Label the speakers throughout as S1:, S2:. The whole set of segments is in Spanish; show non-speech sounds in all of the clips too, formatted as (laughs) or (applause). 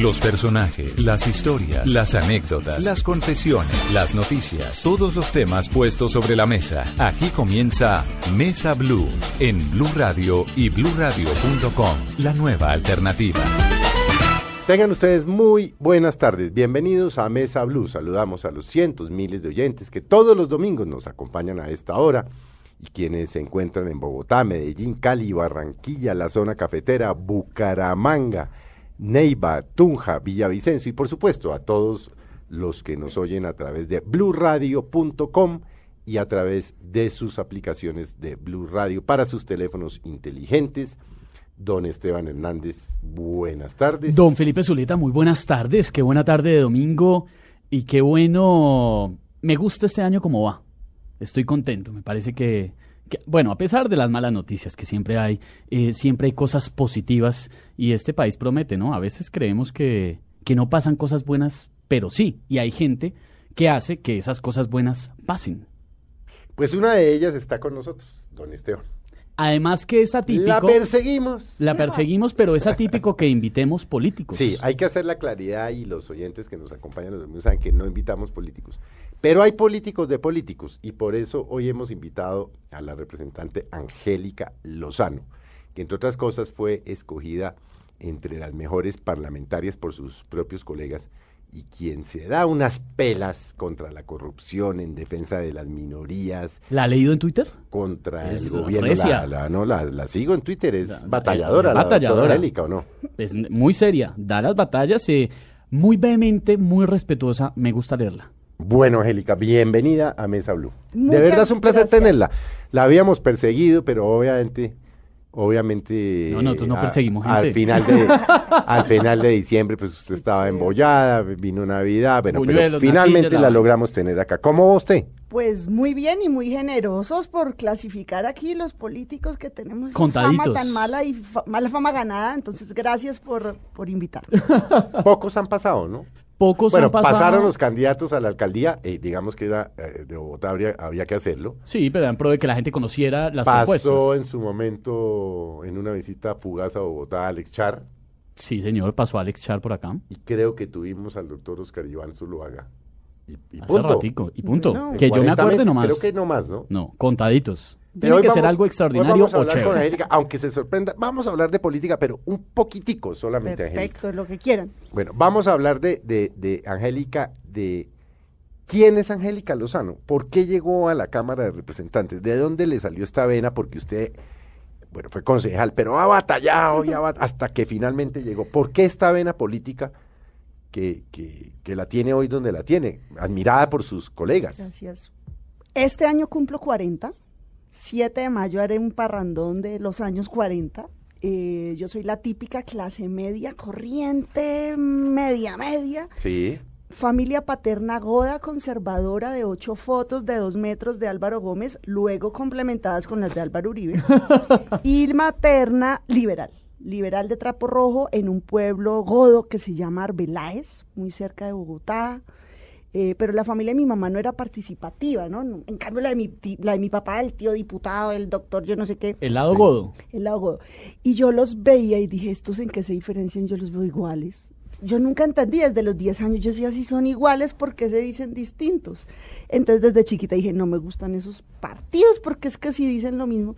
S1: Los personajes, las historias, las anécdotas, las confesiones, las noticias, todos los temas puestos sobre la mesa. Aquí comienza Mesa Blue en Blue Radio y bluradio.com, la nueva alternativa.
S2: Tengan ustedes muy buenas tardes. Bienvenidos a Mesa Blue. Saludamos a los cientos, miles de oyentes que todos los domingos nos acompañan a esta hora y quienes se encuentran en Bogotá, Medellín, Cali, Barranquilla, la zona cafetera, Bucaramanga, Neiva, Tunja, Villavicencio y por supuesto a todos los que nos oyen a través de bluradio.com y a través de sus aplicaciones de Blue Radio para sus teléfonos inteligentes. Don Esteban Hernández, buenas tardes.
S3: Don Felipe Zuleta, muy buenas tardes. Qué buena tarde de domingo y qué bueno. Me gusta este año como va. Estoy contento. Me parece que, bueno, a pesar de las malas noticias que siempre hay, eh, siempre hay cosas positivas y este país promete, ¿no? A veces creemos que, que no pasan cosas buenas, pero sí. Y hay gente que hace que esas cosas buenas pasen.
S2: Pues una de ellas está con nosotros, don Esteban.
S3: Además que es atípico.
S2: La perseguimos.
S3: La perseguimos, pero es atípico que invitemos políticos.
S2: Sí, hay que hacer la claridad y los oyentes que nos acompañan los saben que no invitamos políticos. Pero hay políticos de políticos y por eso hoy hemos invitado a la representante Angélica Lozano, que entre otras cosas fue escogida entre las mejores parlamentarias por sus propios colegas y quien se da unas pelas contra la corrupción en defensa de las minorías.
S3: ¿La ha leído en Twitter?
S2: Contra el gobierno. La, no, la, sigo en Twitter, es batalladora,
S3: batalladora.
S2: la Angélica, ¿o no?
S3: Es muy seria, da las batallas, eh, muy vehemente, muy respetuosa, me gusta leerla.
S2: Bueno, Angélica, bienvenida a Mesa Blue. de verdad es un placer tenerla. La habíamos perseguido, pero obviamente obviamente
S3: no, nosotros no perseguimos
S2: al final de (laughs) al final de diciembre pues usted estaba embollada vino Navidad bueno pero finalmente la logramos tener acá. Cómo va usted
S4: pues muy bien y muy generosos por clasificar aquí los políticos que tenemos
S3: Contaditos.
S4: fama tan mala y mala fama ganada. Entonces gracias por por invitar (laughs)
S2: pocos han pasado no
S3: Pocos
S2: bueno,
S3: han pasado...
S2: pasaron los candidatos a la alcaldía, y digamos que era eh, de Bogotá habría, había que hacerlo.
S3: Sí, pero en pro de que la gente conociera las
S2: Pasó
S3: propuestas.
S2: en su momento en una visita fugaz a Bogotá Alex Char.
S3: Sí, señor, pasó Alex Char por acá.
S2: Y creo que tuvimos al doctor Oscar Iván Zuluaga. Y, y
S3: Hace
S2: punto.
S3: ratico, y punto.
S4: Bueno.
S3: que yo me
S2: 40
S3: acuerde
S2: meses,
S3: nomás.
S2: Creo que no más, ¿no?
S3: No, contaditos.
S2: Pero
S3: Tiene que ser algo extraordinario
S2: vamos a
S3: o
S2: hablar con
S3: chévere.
S2: Angélica, aunque se sorprenda, vamos a hablar de política, pero un poquitico solamente, Angélica.
S4: perfecto lo que quieran
S2: Bueno, vamos a hablar de, de, de Angélica, de quién es Angélica Lozano, por qué llegó a la Cámara de Representantes, de dónde le salió esta vena, porque usted, bueno, fue concejal, pero ha batallado y ha bat- hasta que finalmente llegó. ¿Por qué esta vena política que, que, que la tiene hoy donde la tiene, admirada por sus colegas?
S4: Gracias. Este año cumplo 40. 7 de mayo haré un parrandón de los años 40. Eh, yo soy la típica clase media, corriente, media, media.
S2: Sí,
S4: Familia paterna goda, conservadora de ocho fotos de dos metros de Álvaro Gómez, luego complementadas con las de Álvaro Uribe. (laughs) y materna liberal, liberal de trapo rojo en un pueblo godo que se llama Arbeláez, muy cerca de Bogotá. Eh, pero la familia de mi mamá no era participativa, ¿no? En cambio, la de mi, la de mi papá, el tío diputado, el doctor, yo no sé qué,
S3: El lado godo.
S4: el lado godo. Y yo los veía y dije, ¿estos en qué se diferencian? Yo los veo iguales. Yo nunca entendí, desde los 10 años yo decía, si son iguales, ¿por qué se dicen distintos? Entonces desde chiquita dije, no me gustan esos partidos porque es que sí dicen lo mismo.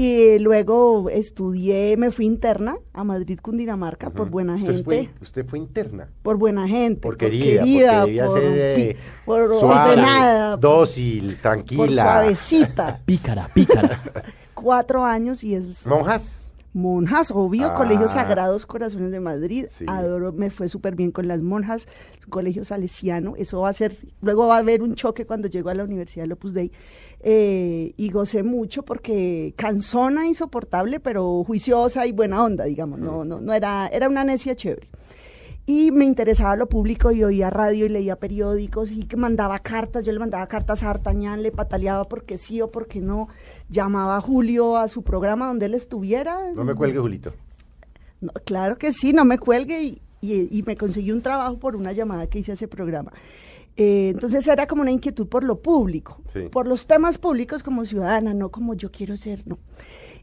S4: Y luego estudié, me fui interna a Madrid, Cundinamarca, por buena
S2: usted
S4: gente.
S2: fue, usted fue interna.
S4: Por buena gente.
S2: Por
S4: por
S2: querida,
S4: querida,
S2: porque debía
S4: por,
S2: ser eh,
S4: por
S2: suave,
S4: ordenada,
S2: dócil,
S4: por
S2: tranquila.
S4: suavecita. (laughs)
S3: Pícara, pícara. (laughs)
S4: Cuatro años y es
S2: Monjas.
S4: monjas, obvio,
S2: Ah.
S4: Colegios Sagrados Corazones de Madrid.
S2: Sí.
S4: Adoro, me fue súper bien con las monjas, colegio salesiano. Eso va a ser, luego va a haber un choque cuando llego a la Universidad de Opus Dei. Eh, y gocé mucho porque cansona, insoportable, pero juiciosa y buena onda, digamos. No, no, no era, era una necia chévere. Y me interesaba lo público y oía radio y leía periódicos y que mandaba cartas. Yo le mandaba cartas a Artañán, le pataleaba porque sí o porque no. Llamaba a Julio a su programa donde él estuviera.
S2: No me cuelgue, Julito.
S4: No, claro que sí, no me cuelgue y, y- y me conseguí un trabajo por una llamada que hice a ese programa. Eh, entonces era como una inquietud por lo público,
S2: Sí.
S4: por los temas públicos como ciudadana, no como yo quiero ser, no.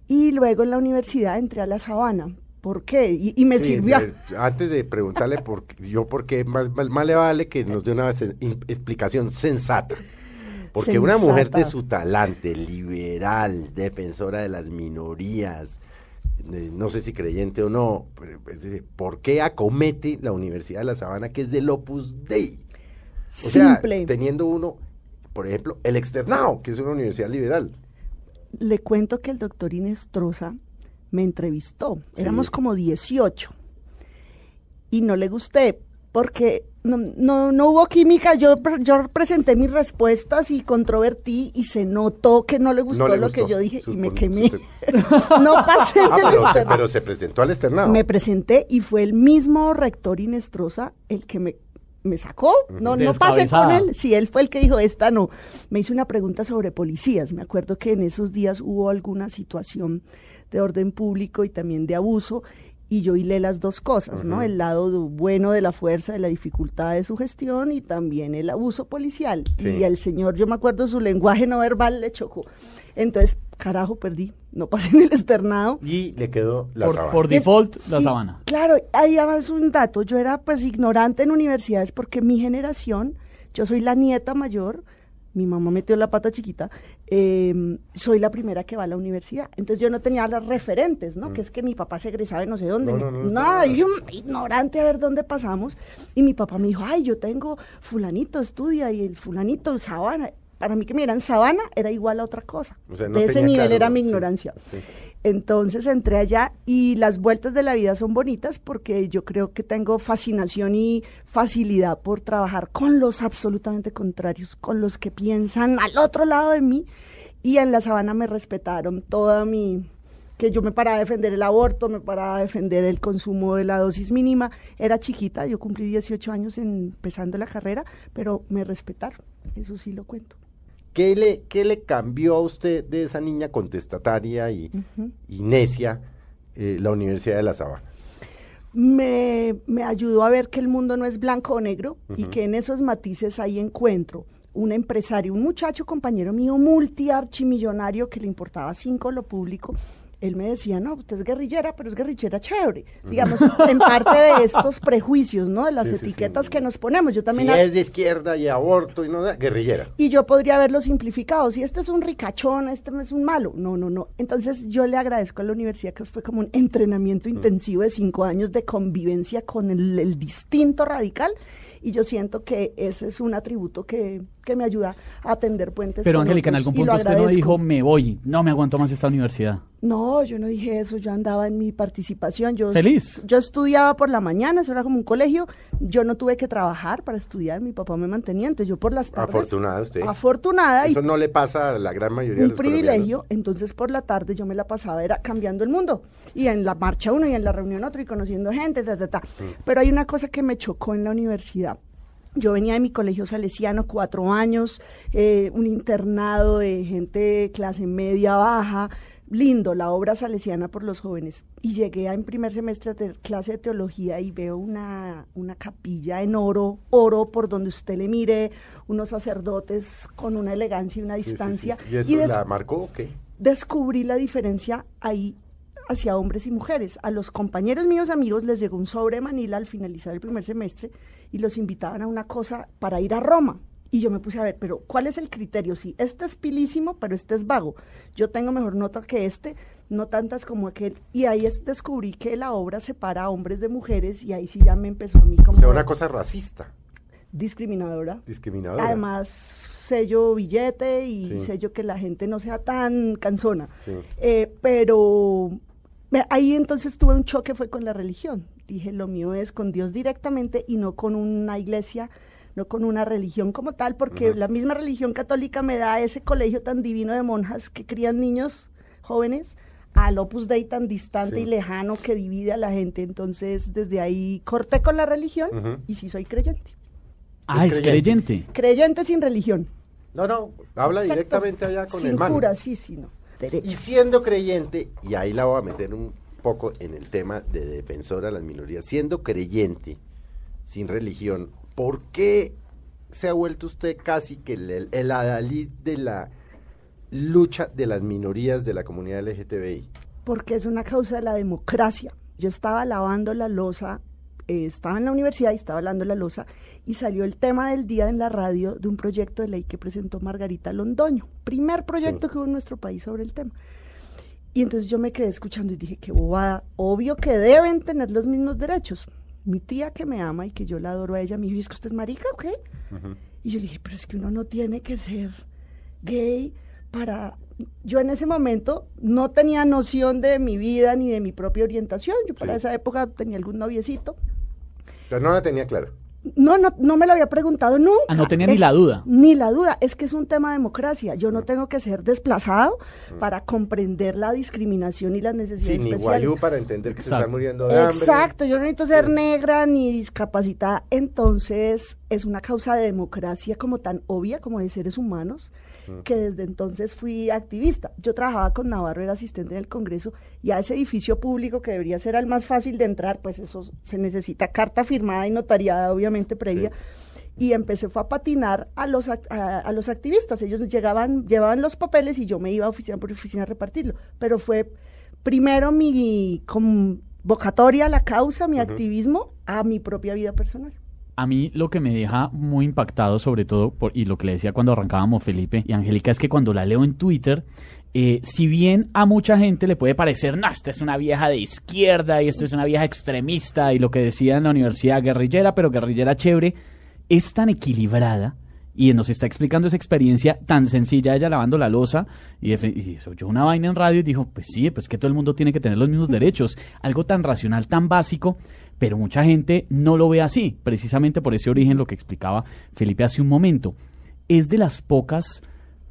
S4: Y luego en la universidad entré a La Sabana ¿Por qué? Y, y me
S2: Sí,
S4: sirvió.
S2: eh, antes de preguntarle por yo por qué, más, más- más le vale que nos dé una explicación sensata. Porque una mujer de su talante, liberal, defensora de las minorías, no sé si creyente o no, pero, es decir, ¿por qué acomete la Universidad de La Sabana, que es del Opus Dei? O sea,
S4: Simple.
S2: teniendo uno, por ejemplo, el externado, que es una universidad liberal.
S4: Le cuento que el doctor Inestrosa me entrevistó.
S2: Sí.
S4: Éramos como 18. Y no le gusté porque no, no, no hubo química. Yo, yo presenté mis respuestas y controvertí y se notó que no le gustó
S2: No le
S4: lo que yo dije
S2: su
S4: y me quemé.
S2: su- (laughs)
S4: no pasé
S2: Ah,
S4: del
S2: pero,
S4: externado.
S2: pero se presentó al externado.
S4: Me presenté y fue el mismo rector Inestrosa el que me, me sacó. No, no pasé con él. Sí, él fue el que dijo, esta no. Me hizo una pregunta sobre policías. Me acuerdo que en esos días hubo alguna situación de orden público y también de abuso. Y yo hilé las dos cosas, ¿no? El lado bueno de la fuerza, de la dificultad de su gestión y también el abuso policial.
S2: Sí.
S4: Y el señor, yo me acuerdo, su lenguaje no verbal le chocó. Entonces, carajo, perdí. No pasé en el externado.
S2: Y le quedó la
S3: Por,
S2: sabana.
S3: por default, la
S4: Y,
S3: sabana.
S4: Claro, ahí además un dato, yo era pues ignorante en universidades porque mi generación, yo soy la nieta mayor, mi mamá metió la pata chiquita, eh, soy la primera que va a la universidad. Entonces yo no tenía las referentes, ¿no? Que es que mi papá se egresaba de no sé dónde.
S2: Mm. No, no, no,
S4: yo ignorante a ver dónde pasamos. Y mi papá me dijo, ay, yo tengo fulanito estudia y el fulanito sabana. Para mí que me dieran sabana era igual a otra cosa.
S2: O sea, no
S4: de ese nivel
S2: claro,
S4: era mi ignorancia.
S2: sí.
S4: Entonces entré allá y las vueltas de la vida son bonitas porque yo creo que tengo fascinación y facilidad por trabajar con los absolutamente contrarios, con los que piensan al otro lado de mí. Y en la sabana me respetaron toda mi que yo me paraba a defender el aborto, me paraba a defender el consumo de la dosis mínima. Era chiquita, yo cumplí 18 años empezando la carrera, pero me respetaron, eso sí lo cuento.
S2: ¿Qué le, ¿Qué le cambió a usted de esa niña contestataria y, y necia eh, la Universidad de La Sabana?
S4: me, me ayudó a ver que el mundo no es blanco o negro y que en esos matices hay encuentro. Un empresario, un muchacho compañero mío, multiarchimillonario, que le importaba cinco lo público, él me decía, no, usted es guerrillera, pero es guerrillera chévere. Digamos, en parte de estos (laughs) prejuicios, ¿no? De las
S2: Sí, sí, sí.
S4: etiquetas que nos ponemos. Yo también...
S2: si
S4: ha-
S2: es de izquierda y aborto y no, guerrillera.
S4: y yo podría haberlo simplificado. Si este es un ricachón, este no es un malo. No, no, no. Entonces yo le agradezco a la universidad que fue como un entrenamiento intensivo de cinco años de convivencia con el, el distinto radical. Y yo siento que ese es un atributo que, que me ayuda a atender puentes.
S3: Pero Angélica, en algún punto usted no dijo, me voy, no me aguanto más esta universidad.
S4: No, yo no dije eso, yo andaba en mi participación. Yo,
S3: Feliz.
S4: Yo estudiaba por la mañana, eso era como un colegio. Yo no tuve que trabajar para estudiar, mi papá me mantenía, entonces yo por las tardes.
S2: Afortunada usted.
S4: Afortunada y
S2: Eso no le pasa a la gran mayoría de
S4: un privilegio, entonces por la tarde yo me la pasaba era cambiando el mundo y en la marcha uno y en la reunión otro y conociendo gente, ta, ta, ta. Pero hay una cosa que me chocó en la universidad. Yo venía de mi colegio salesiano, cuatro años, eh, un internado de gente clase media baja, lindo, la obra salesiana por los jóvenes. Y llegué a, en primer semestre a clase de teología y veo una, una capilla en oro, oro por donde usted le mire, unos sacerdotes con una elegancia y una
S2: Sí, sí, sí.
S4: distancia.
S2: ¿Y eso la marcó o qué?
S4: descubrí la diferencia ahí hacia hombres y mujeres. A los compañeros míos amigos les llegó un sobre de Manila al finalizar el primer semestre y los invitaban a una cosa para ir a Roma. Y yo me puse a ver, pero ¿cuál es el criterio? Si este es pilísimo, pero este es vago. Yo tengo mejor nota que este, no tantas como aquel. Y ahí es- descubrí que la obra separa a hombres de mujeres y ahí sí ya me empezó a mí
S2: O
S4: como
S2: sea, una cosa racista,
S4: discriminadora.
S2: discriminadora.
S4: Además, sello billete y
S2: Sí.
S4: sello que la gente no sea tan cansona.
S2: Sí.
S4: Eh, pero ahí entonces tuve un choque, fue con la religión. Dije, lo mío es con Dios directamente y no con una iglesia, no con una religión como tal, porque la misma religión católica me da ese colegio tan divino de monjas que crían niños jóvenes al Opus Dei tan distante
S2: Sí.
S4: y lejano que divide a la gente. Entonces, desde ahí corté con la religión y sí soy creyente.
S3: Ah,
S2: Es
S3: es creyente.
S4: Creyente sin religión.
S2: No, no, habla
S4: Exacto.
S2: directamente allá con
S4: Sin
S2: el man.
S4: cura, sí, sí, no. Derecho.
S2: Y siendo creyente, y ahí la voy a meter un poco en el tema de defensora de las minorías, siendo creyente, sin religión, ¿por qué se ha vuelto usted casi que el, el adalid de la lucha de las minorías de la comunidad LGTBI?
S4: porque es una causa de la democracia. yo estaba lavando la losa, eh, estaba en la universidad y estaba lavando la losa, y salió el tema del día en la radio de un proyecto de ley que presentó Margarita Londoño, primer proyecto
S2: Sí.
S4: que hubo en nuestro país sobre el tema. Y entonces yo me quedé escuchando y dije, qué bobada, obvio que deben tener los mismos derechos. Mi tía que me ama y que yo la adoro a ella, me dijo, ¿es que usted es marica o qué? Y yo le dije, pero es que uno no tiene que ser gay para... Yo en ese momento no tenía noción de mi vida ni de mi propia orientación. Yo para
S2: Sí.
S4: esa época tenía algún noviecito.
S2: Pero no la tenía claro.
S4: No, no, no me lo había preguntado nunca.
S3: Ah, no tenía ni
S4: Es-
S3: la duda.
S4: Ni la duda. Es que es un tema de democracia. Yo no tengo que ser desplazado para comprender la discriminación y las
S2: Sí,
S4: necesidades
S2: ni
S4: especiales.
S2: guayú para entender que se
S3: Exacto.
S2: están muriendo de hambre.
S4: Exacto, yo no necesito ser
S2: Sí.
S4: negra ni discapacitada. Entonces, es una causa de democracia como tan obvia como de seres humanos
S2: Mm.
S4: que desde entonces fui activista. Yo trabajaba con Navarro, era asistente en el Congreso, y a ese edificio público que debería ser el más fácil de entrar, pues eso se necesita carta firmada y notariada, obviamente, previa. Y empecé fue a patinar a los, a, a los activistas. Ellos llegaban, llevaban los papeles y yo me iba a oficina por oficina a repartirlo. Pero fue primero mi convocatoria a la causa, mi activismo, a mi propia vida personal.
S3: A mí lo que me deja muy impactado, sobre todo, por- y lo que le decía cuando arrancábamos Felipe y Angélica, es que cuando la leo en Twitter, eh, si bien a mucha gente le puede parecer, no, esta es una vieja de izquierda y esta es una vieja extremista y lo que decía en la universidad, guerrillera, pero guerrillera chévere, es tan equilibrada y nos está explicando esa experiencia tan sencilla, ella lavando la losa y, y oyó una vaina en radio y dijo, pues sí, pues que todo el mundo tiene que tener los mismos derechos, algo tan racional, tan básico, pero mucha gente no lo ve así, precisamente por ese origen lo que explicaba Felipe hace un momento. Es de las pocas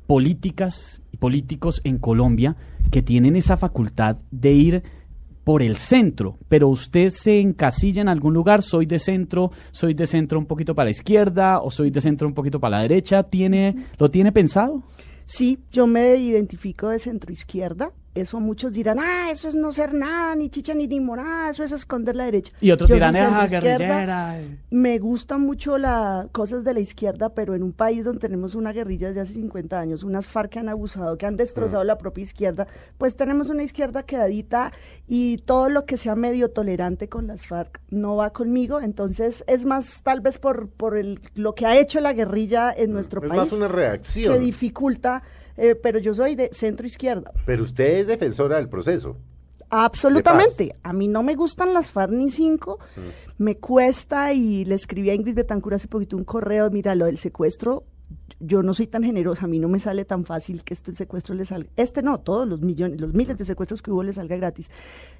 S3: políticas y políticos en Colombia que tienen esa facultad de ir por el centro, pero usted se encasilla en algún lugar, soy de centro, soy de centro un poquito para la izquierda o soy de centro un poquito para la derecha, ¿tiene lo tiene pensado?
S4: Sí, yo me identifico de centro izquierda. Eso muchos dirán, ah, eso es no ser nada, ni chicha ni limonada, eso es esconder la derecha.
S3: Y otros
S4: Yo
S3: dirán, ah, guerrillera.
S4: Me gustan mucho las cosas de la izquierda, pero en un país donde tenemos una guerrilla desde hace 50 años, unas FARC que han abusado, que han destrozado la propia izquierda, pues tenemos una izquierda quedadita y todo lo que sea medio tolerante con las FARC no va conmigo. Entonces es más tal vez por, por el, lo que ha hecho la guerrilla en nuestro
S2: es
S4: país
S2: más una
S4: que
S2: reacción.
S4: dificulta, eh, pero yo soy de centro izquierda.
S2: Pero usted es defensora del proceso.
S4: Absolutamente. A mí no me gustan las FARC ni cinco.
S2: Mm.
S4: Me cuesta y le escribí a Ingrid Betancur hace poquito un correo. Mira, lo del secuestro, yo no soy tan generosa. A mí no me sale tan fácil que este secuestro le salga. Este no, todos los millones, los miles de secuestros que hubo le salga gratis.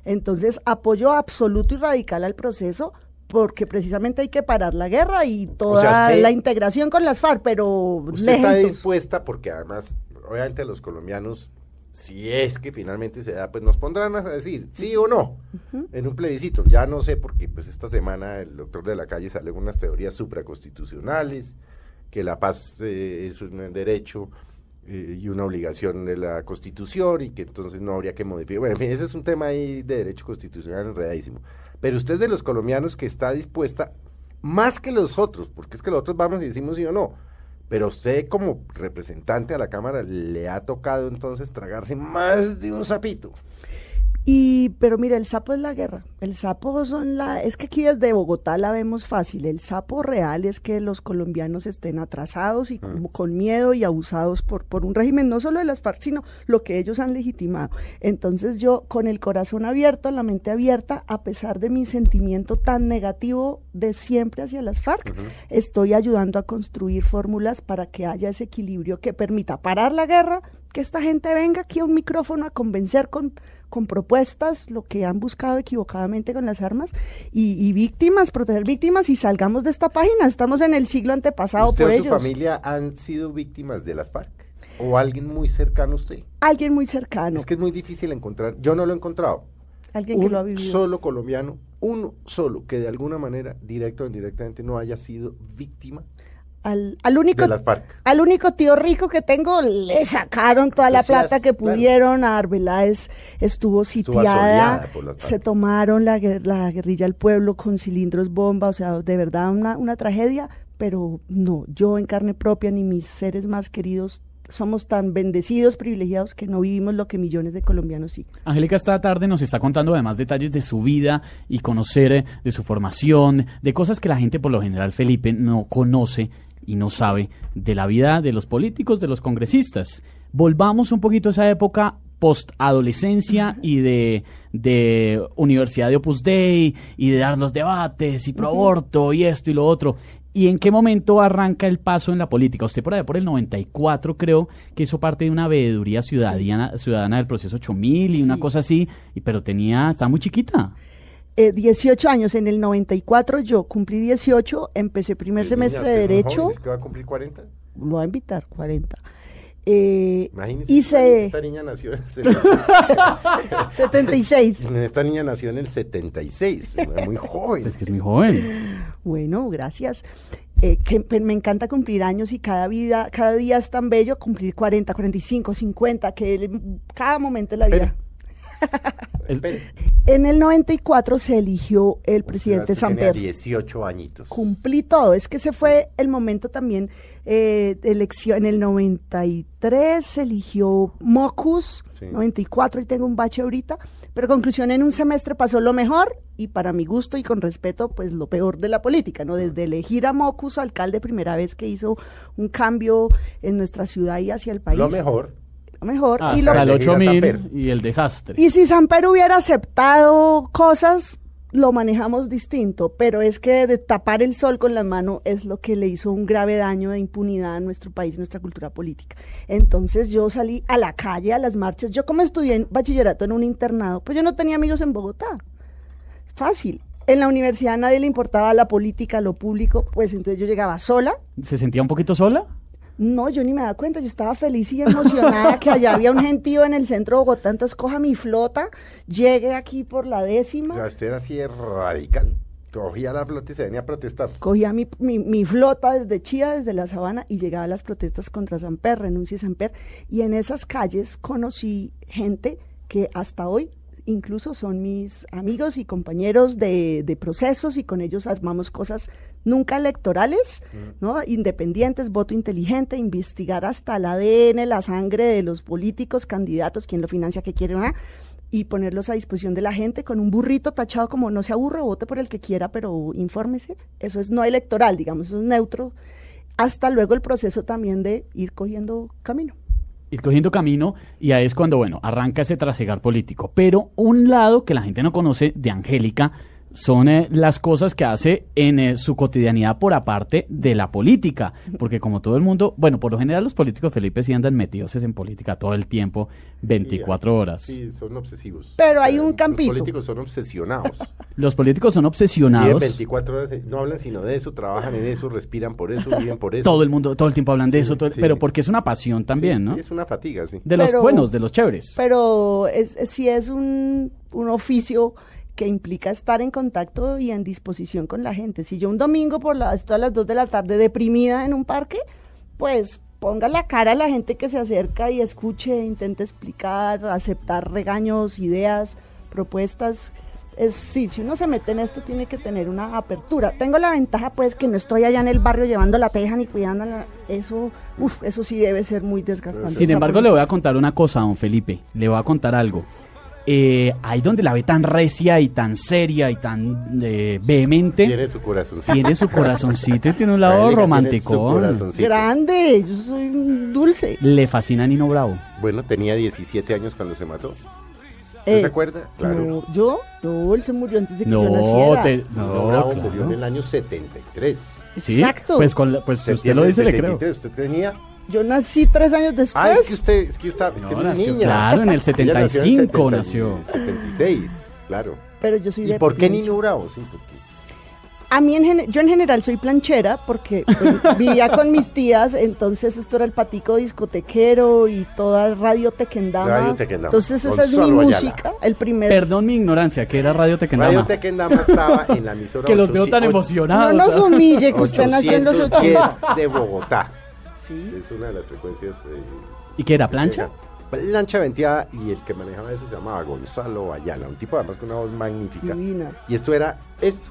S4: Entonces, apoyo absoluto y radical al proceso. Porque precisamente hay que parar la guerra y toda
S2: usted-
S4: la integración con las FARC, pero
S2: Usted está dispuesta porque además, obviamente los colombianos, si es que finalmente se da, pues nos pondrán a decir sí o no en un plebiscito. Ya no sé porque pues esta semana el doctor de la calle sale con unas teorías supraconstitucionales, que la paz eh, es un derecho eh, y una obligación de la constitución y que entonces no habría que modificar. Bueno, en fin, ese es un tema ahí de derecho constitucional enredadísimo. Pero usted es de los colombianos que está dispuesta más que los otros, porque es que los otros vamos y decimos sí o no. Pero usted como representante a la Cámara le ha tocado entonces tragarse más de un sapito.
S4: Y, pero mira, el sapo es la guerra. El sapo son la, es que aquí desde Bogotá la vemos fácil. El sapo real es que los colombianos estén atrasados y como con miedo y abusados por, por un régimen, no solo de las FARC, sino lo que ellos han legitimado. Entonces yo, con el corazón abierto, la mente abierta, a pesar de mi sentimiento tan negativo de siempre hacia las FARC, estoy ayudando a construir fórmulas para que haya ese equilibrio que permita parar la guerra, que esta gente venga aquí a un micrófono a convencer con, con propuestas lo que han buscado equivocadamente con las armas y, y víctimas, proteger víctimas y salgamos de esta página. Estamos en el siglo antepasado
S2: ¿Usted
S4: por
S2: o su familia han sido víctimas de las FARC? ¿O alguien muy cercano a usted?
S4: Alguien muy cercano,
S2: Es que es muy difícil encontrar, yo no lo he encontrado.
S4: alguien que lo ha vivido.
S2: solo colombiano, uno solo, que de alguna manera, directo o indirectamente, no haya sido víctima
S4: Al, al único. Al único tío rico que tengo le sacaron toda la
S2: Decías,
S4: plata que
S2: claro.
S4: pudieron. A Arbeláez estuvo sitiada. se tomaron la, la guerrilla al pueblo con cilindros bomba. O sea, de verdad una, una tragedia. Pero no, yo en carne propia ni mis seres más queridos somos tan bendecidos, privilegiados, que no vivimos lo que millones de colombianos sí.
S3: Angélica esta tarde nos está contando además detalles de su vida y conocer eh, de su formación, de cosas que la gente por lo general, Felipe, no conoce y no sabe de la vida de los políticos, de los congresistas. Volvamos un poquito a esa época post-adolescencia y de, de Universidad de Opus Dei y de dar los debates y pro aborto y esto y lo otro. ¿Y en qué momento arranca el paso en la política? Usted por allá por el 94 creo que hizo parte de una veeduría ciudadana, ciudadana del proceso 8000 y una cosa así, y, pero tenía, estaba muy chiquita.
S4: Eh, 18 años, en el 94 yo cumplí 18, empecé primer
S2: Niña,
S4: semestre
S2: usted
S4: de Derecho,
S2: joven, ¿Es que va a cumplir 40?
S4: lo voy a invitar, 40. Eh,
S2: Imagínese.
S4: hice
S2: Esta niña nació en el
S4: 76. (laughs)
S2: Esta niña nació en el 76. Muy (laughs) joven.
S3: Es que es muy joven.
S4: Bueno, gracias. Eh, que pe- me encanta cumplir años y cada vida, cada día es tan bello cumplir 40, 45, 50, que el- cada momento de la vida.
S2: Espere.
S4: En el 94 se eligió el presidente
S2: Usted tenía
S4: Samper.
S2: 18 añitos.
S4: Cumplí todo. Es que ese fue el momento también eh, de elección. En el 93 se eligió Mocus,
S2: Sí.
S4: 94 y tengo un bache ahorita. Pero conclusión, en un semestre pasó lo mejor y para mi gusto y con respeto, pues lo peor de la política, ¿no? Desde elegir a Mocus alcalde, primera vez que hizo un cambio en nuestra ciudad y hacia el país.
S2: Lo mejor.
S4: Lo mejor. y,
S3: Hasta
S4: lo-
S3: el
S2: elegir a
S3: 8000
S2: Samper.
S3: y el desastre.
S4: y si Samper hubiera aceptado cosas, lo manejamos distinto, pero es que de tapar el sol con la mano es lo que le hizo un grave daño de impunidad a nuestro país, nuestra cultura política. Entonces yo salí a la calle, a las marchas. Yo como estudié en bachillerato en un internado, pues yo no tenía amigos en Bogotá. Fácil. En la universidad a nadie le importaba la política, lo público, pues entonces yo llegaba sola,
S3: ¿Se sentía un poquito sola?
S4: No, yo ni me daba cuenta, yo estaba feliz y emocionada que allá había un gentío en el centro de Bogotá, entonces coja mi flota, llegue aquí por la
S2: O
S4: décima,
S2: sea, usted era así de radical. Cogía la flota y se venía a protestar.
S4: cogía mi, mi, mi flota desde Chía, desde la Sabana, y llegaba a las protestas contra Samper, renuncia a Samper, y en esas calles conocí gente que hasta hoy incluso son mis amigos y compañeros de, de procesos y con ellos armamos cosas nunca electorales, ¿no? Independientes, voto inteligente, investigar hasta el ADN, la sangre de los políticos, candidatos, quién lo financia, qué quiere, y ponerlos a disposición de la gente con un burrito tachado como no se aburra, vote por el que quiera, pero infórmese. Eso es no electoral, digamos, eso es neutro. Hasta luego el proceso también de ir cogiendo camino.
S3: ir cogiendo camino y ahí es cuando, bueno, arranca ese trasegar político. Pero un lado que la gente no conoce de Angélica son eh, las cosas que hace en eh, su cotidianidad por aparte de la política. Porque como todo el mundo, bueno, por lo general los políticos, Felipe, sí andan metidos en política todo el tiempo, 24 horas.
S2: Sí, son obsesivos.
S4: Pero hay un campito. (laughs)
S2: Los políticos son obsesionados.
S3: Los políticos son obsesionados.
S2: 24 horas, eh, no hablan sino de eso, trabajan en eso, respiran por eso, viven por eso.
S3: Todo el mundo, todo el tiempo hablan de
S2: Sí,
S3: eso, todo-
S2: sí.
S3: pero porque es una pasión también,
S2: Sí,
S3: ¿no?
S2: Es una fatiga, sí.
S3: De los buenos, de los chéveres.
S4: Pero es, sí es un, un oficio que implica estar en contacto y en disposición con la gente. Si yo un domingo por las, estoy a las 2 de la tarde deprimida en un parque, pues ponga la cara a la gente que se acerca y escuche, intente explicar, aceptar regaños, ideas, propuestas. Es, sí, si uno se mete en esto tiene que tener una apertura. Tengo la ventaja pues que no estoy allá en el barrio llevando la teja ni cuidándola. Eso, uf, eso sí debe ser muy desgastante.
S3: Sin embargo, le voy a contar una cosa, don Felipe. Le voy a contar algo. Eh, ahí donde la ve tan recia y tan seria y tan eh, vehemente,
S2: Tiene su corazoncito.
S3: tiene su corazoncito y tiene un lado romántico.
S2: su corazoncito.
S4: Grande, yo soy un dulce.
S3: Le fascina Nino Bravo.
S2: Bueno, tenía 17 años cuando se mató. ¿Usted
S4: Eh,
S2: se acuerda? Claro.
S4: no, ¿Yo? No, él se murió antes de que yo naciera.
S3: te-
S2: No,
S3: no,
S2: Bravo
S3: claro.
S2: murió en el año 73.
S3: ¿Sí?
S4: Exacto.
S3: Pues, con la- pues si usted lo dice,
S2: del
S3: le creo.
S2: 73, Usted tenía.
S4: Yo nací tres años después.
S2: Ah, es que usted, es que usted, es que
S3: No,
S2: era
S3: nació-
S2: niña.
S3: claro, en el
S2: Ella nació en
S3: 75
S2: 70
S3: nació.
S2: 76, claro.
S4: Pero yo soy
S2: ¿Y
S4: de
S2: por qué. Niño Bravo? Sí, porque
S4: A mí, en yo en general soy planchera porque pues, (laughs) vivía con mis tías, entonces esto era el patico discotequero y toda radio tequendama.
S2: Radio Tequendama,
S4: Entonces esa es mi
S2: Ayala.
S4: música, el primer...
S3: Perdón mi ignorancia, que era Radio Tequendama.
S2: Radio Tequendama estaba en la emisora (laughs)
S3: que los veo tan
S2: 800
S3: emocionados.
S4: no nos humille que usted nació en los
S2: 810
S4: 80.
S2: de Bogotá.
S4: Sí.
S2: Es una de las frecuencias. eh,
S3: ¿Y qué era, plancha?
S2: Plancha venteada y el que manejaba eso se llamaba Gonzalo Ayala, un tipo además con una voz magnífica.
S4: Divina.
S2: Y esto era esto,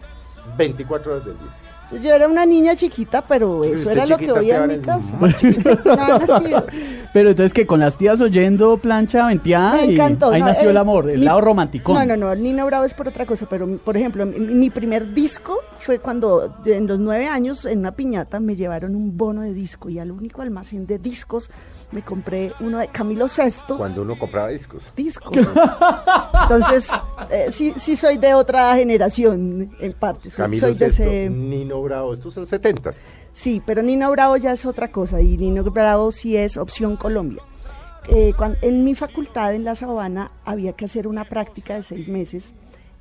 S2: 24 horas del día.
S4: Yo era una niña chiquita, pero eso era lo que oía en mi casa. (laughs) Chiquita.
S3: Pero entonces que con las tías oyendo plancha venteada
S4: Me
S3: y ahí
S4: no,
S3: nació
S4: eh,
S3: el amor, el
S4: mi-
S3: lado romántico.
S4: No, no, no, Nino Bravo es por otra cosa, pero por ejemplo, mi, mi primer disco fue cuando en los nueve años en una piñata me llevaron un bono de disco y al único almacén de discos me compré uno de Camilo VI.
S2: Cuando uno compraba discos.
S4: discos. Entonces, eh, sí, sí soy de otra generación en parte. Soy,
S2: Camilo
S4: soy de
S2: Sesto,
S4: ese...
S2: Nino Bravo, estos son setentas.
S4: Sí, pero Nino Bravo ya es otra cosa y Nino Bravo sí es opción Colombia. Eh, cuan- en mi facultad en La Sabana había que hacer una práctica de seis meses.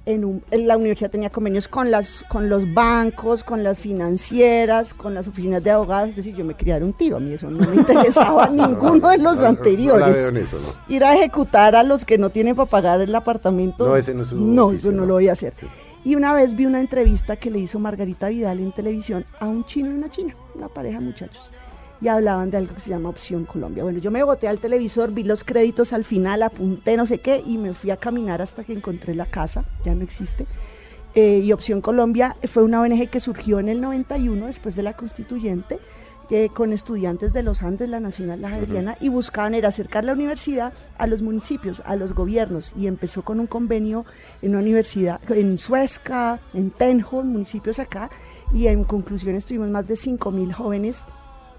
S4: En, un- en la universidad tenía convenios con, las, con los bancos, con las financieras, con las oficinas de abogados. Es decir, yo me quería dar un tiro. A mí eso no me interesaba (laughs) ninguno de los anteriores.
S2: eso, ¿no?
S4: Ir a ejecutar a los que no tienen para pagar el apartamento.
S2: No, ese no es
S4: No, eso no
S2: ¿no?
S4: lo voy a hacer.
S2: Sí.
S4: Y una vez vi una entrevista que le hizo Margarita Vidal en televisión a un chino y una china, una pareja de muchachos. Y hablaban de algo que se llama Opción Colombia. Bueno, yo me boté al televisor, vi los créditos al final, apunté no sé qué y me fui a caminar hasta que encontré la casa, ya no existe. Eh, y Opción Colombia fue una ONG que surgió en el 91 después de la constituyente con estudiantes de los Andes, la Nacional, la Javeriana, y buscaban era acercar la universidad a los municipios, a los gobiernos, y empezó con un convenio en una universidad, en Suezca, en Tenjo, en municipios acá, y en conclusión estuvimos más de 5 mil jóvenes